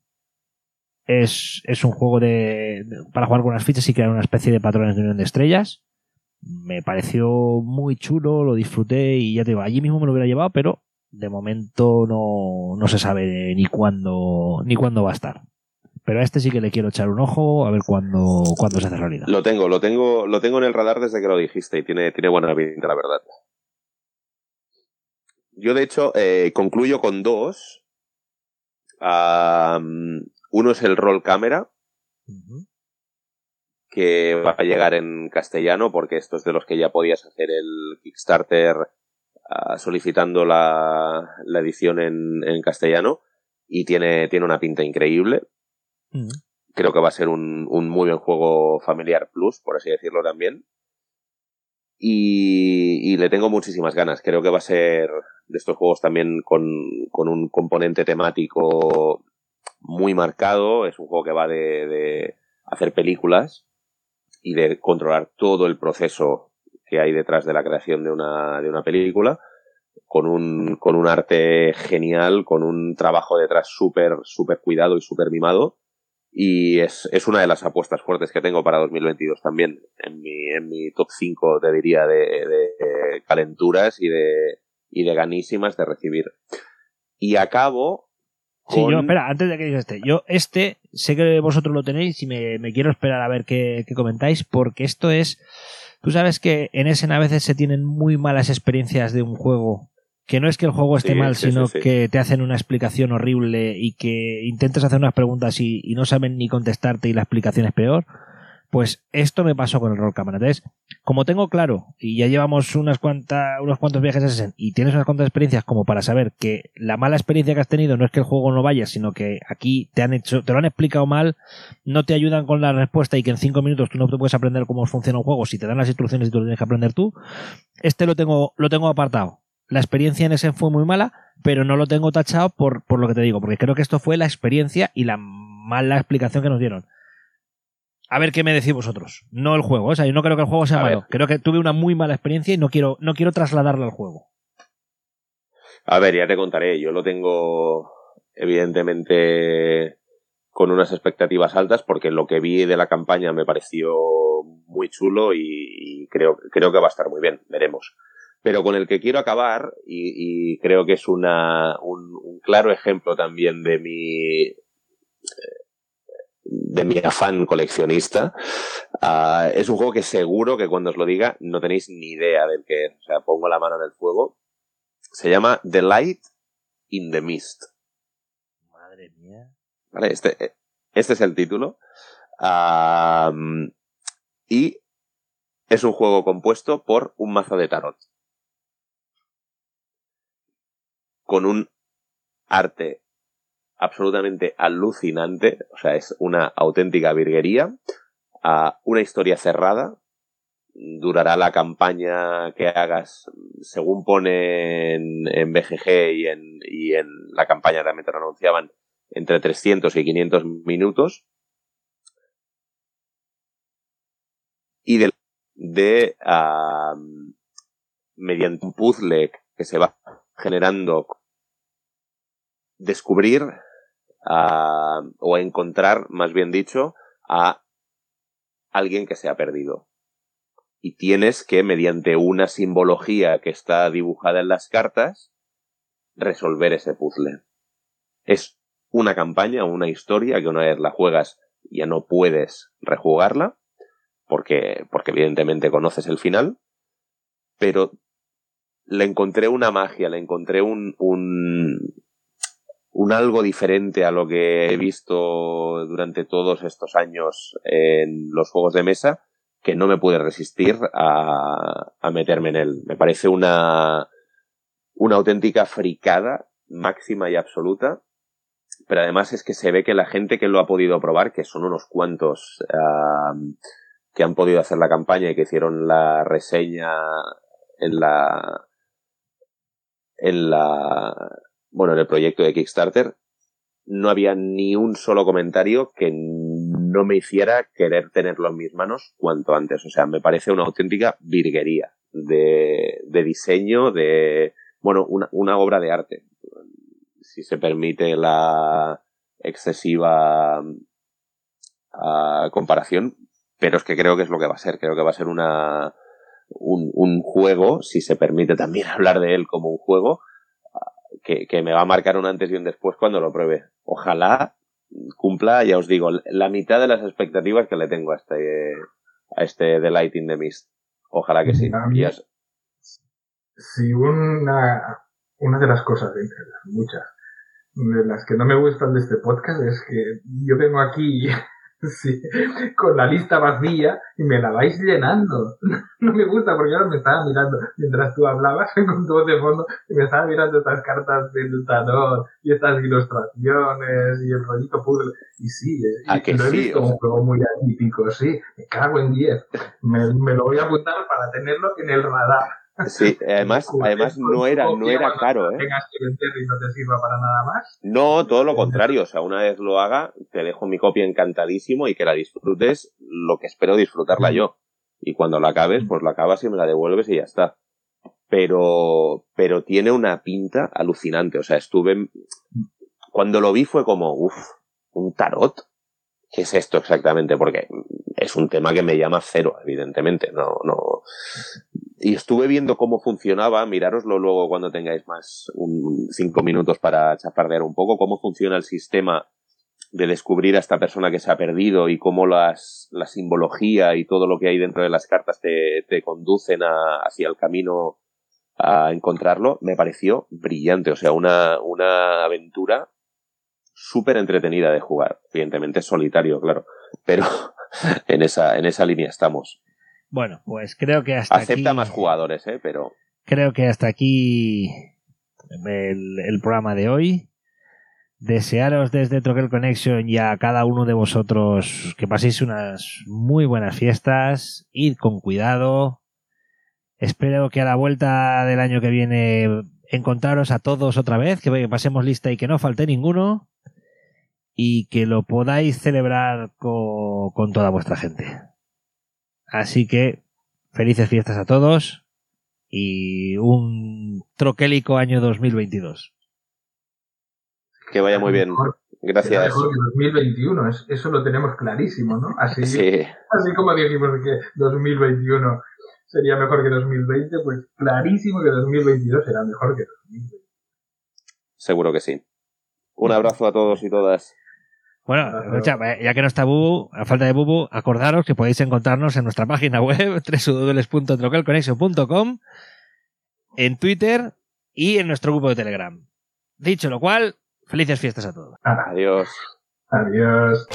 Es, es un juego de, de- para jugar con unas fichas y crear una especie de patrones de unión de estrellas me pareció muy chulo, lo disfruté y ya te digo, allí mismo me lo hubiera llevado, pero de momento no, no se sabe ni cuándo ni cuándo va a estar. Pero a este sí que le quiero echar un ojo a ver cuándo, cuándo se hace realidad. Lo tengo, lo tengo, lo tengo en el radar desde que lo dijiste y tiene, tiene buena pinta, la verdad. Yo, de hecho, eh, concluyo con dos. Uno es el Roll Camera, Ujú. Que va a llegar en castellano, porque esto es de los que ya podías hacer el Kickstarter ah, solicitando la, la edición en, en castellano. Y tiene, tiene una pinta increíble. Ujú. Creo que va a ser un, un muy buen juego familiar plus, por así decirlo también. Y, y le tengo muchísimas ganas. Creo que va a ser de estos juegos también con, con un componente temático muy marcado. Es un juego que va de, de hacer películas y de controlar todo el proceso que hay detrás de la creación de una, de una película. Con un, con un arte genial, con un trabajo detrás súper, súper cuidado y súper mimado y es, es, una de las apuestas fuertes que tengo para 2022 también, en mi, en mi top 5, te diría, de, de, calenturas y de, y de ganísimas de recibir. Y acabo. Sí, yo, espera, antes de que digas este, yo este, sé que vosotros lo tenéis y me, me quiero esperar a ver qué, qué comentáis, porque esto es. Tú sabes que en Essen a veces se tienen muy malas experiencias de un juego que no es que el juego esté mal, sino que te hacen una explicación horrible y que intentas hacer unas preguntas y, no saben ni contestarte y la explicación es peor. Pues esto me pasó con el Roll Cámara. Entonces, como tengo claro, y ya llevamos unas cuantas, unos cuantos viajes a y tienes unas cuantas experiencias como para saber que la mala experiencia que has tenido no es que el juego no vaya, sino que aquí te han hecho, te lo han explicado mal, no te ayudan con la respuesta y que en cinco minutos tú no te puedes aprender cómo funciona un juego si te dan las instrucciones y tú lo tienes que aprender tú. Este lo tengo, lo tengo apartado la experiencia en ese fue muy mala, pero no lo tengo tachado por, por lo que te digo, porque creo que esto fue la experiencia y la mala explicación que nos dieron. A ver qué me decís vosotros. No el juego. O sea, yo no creo que el juego sea malo. Creo que tuve una muy mala experiencia y no quiero, no quiero trasladarla al juego. A ver, ya te contaré. Yo lo tengo, evidentemente, con unas expectativas altas, porque lo que vi de la campaña me pareció muy chulo y, creo, creo que va a estar muy bien. Veremos pero con el que quiero acabar, y, creo que es una, un, claro ejemplo también de mi, de mi afán coleccionista, ah, es un juego que seguro que cuando os lo diga no tenéis ni idea del que es. O sea, pongo la mano en el fuego. Se llama The Light in the Mist. Madre mía. Vale, este, este es el título. Y es un juego compuesto por un mazo de tarot. con un arte absolutamente alucinante, o sea, es una auténtica virguería, una historia cerrada, durará la campaña que hagas, según pone en, BGG y en, y en la campaña también te lo anunciaban, entre 300 y 500 minutos. Y de, de mediante un puzzle que se va generando descubrir o encontrar, más bien dicho, a alguien que se ha perdido. Y tienes que, mediante una simbología que está dibujada en las cartas, resolver ese puzzle. Es una campaña, una historia que una vez la juegas ya no puedes rejugarla, porque, porque evidentemente conoces el final, pero le encontré una magia, le encontré un, un, un algo diferente a lo que he visto durante todos estos años en los juegos de mesa que no me pude resistir a, a meterme en él. Me parece una, una auténtica fricada máxima y absoluta, pero además es que se ve que la gente que lo ha podido probar, que son unos cuantos que han podido hacer la campaña y que hicieron la reseña en la en la bueno, en el proyecto de Kickstarter, no había ni un solo comentario que no me hiciera querer tenerlo en mis manos cuanto antes. O sea, me parece una auténtica virguería de, de diseño, de, bueno, una, una obra de arte. Si se permite la excesiva uh, comparación, pero es que creo que es lo que va a ser. Creo que va a ser una, un, un juego, si se permite también *laughs* hablar de él como un juego, que, que, me va a marcar un antes y un después cuando lo pruebe. Ojalá cumpla, ya os digo, la mitad de las expectativas que le tengo a este, a este The Light in the Mist. Ojalá que sí. Sí, una, una de las cosas, entre las muchas, de las que no me gustan de este podcast es que yo vengo aquí Sí, con la lista vacía y me la vais llenando. *laughs* No me gusta porque ahora me estaba mirando mientras tú hablabas con tu de fondo y me estaba mirando estas cartas del tarot y estas ilustraciones y el rollito puzzle. Y sí, ¿A que lo he visto un juego muy atípico, sí. Me cago en 10. Me, me lo voy a apuntar para tenerlo en el radar. Sí, además, además no era, no era caro, ¿eh? Tengas que vender y no te sirva para nada más. No, todo lo contrario. O sea, una vez lo haga, te dejo mi copia encantadísimo y que la disfrutes lo que espero disfrutarla yo. Y cuando la acabes, pues la acabas y me la devuelves y ya está. Pero, pero tiene una pinta alucinante. O sea, estuve, cuando lo vi fue como, uff, un tarot. Qué es esto exactamente, porque es un tema que me llama cero, evidentemente. No, no. Y estuve viendo cómo funcionaba, mirároslo luego cuando tengáis más un, cinco minutos para chapardear un poco, cómo funciona el sistema de descubrir a esta persona que se ha perdido y cómo las, la simbología y todo lo que hay dentro de las cartas te, conducen a, hacia el camino a encontrarlo, me pareció brillante. O sea, una, una aventura súper entretenida de jugar. Evidentemente es solitario, claro. Pero *laughs* en esa, en esa línea estamos. Bueno, pues creo que hasta Acepta más jugadores, ¿eh? Pero... Creo que hasta aquí el, el programa de hoy. Desearos desde Troquel Connection y a cada uno de vosotros que paséis unas muy buenas fiestas. Id con cuidado. Espero que a la vuelta del año que viene encontraros a todos otra vez, que pasemos lista y que no falte ninguno y que lo podáis celebrar con, con toda vuestra gente. Así que felices fiestas a todos y un troquélico año 2022. Que vaya muy bien. Gracias. Mejor que 2021, eso lo tenemos clarísimo, ¿no? Así, sí. así como dijimos que 2021 sería mejor que 2020, pues clarísimo que 2022 será mejor que 2020. Seguro que sí. Un abrazo a todos y todas. Bueno, ya que no está Bubu, a falta de Bubu, acordaros que podéis encontrarnos en nuestra página web, *laughs* www.troquelconexio.com, en Twitter y en nuestro grupo de Telegram. Dicho lo cual, felices fiestas a todos. Adiós. Adiós.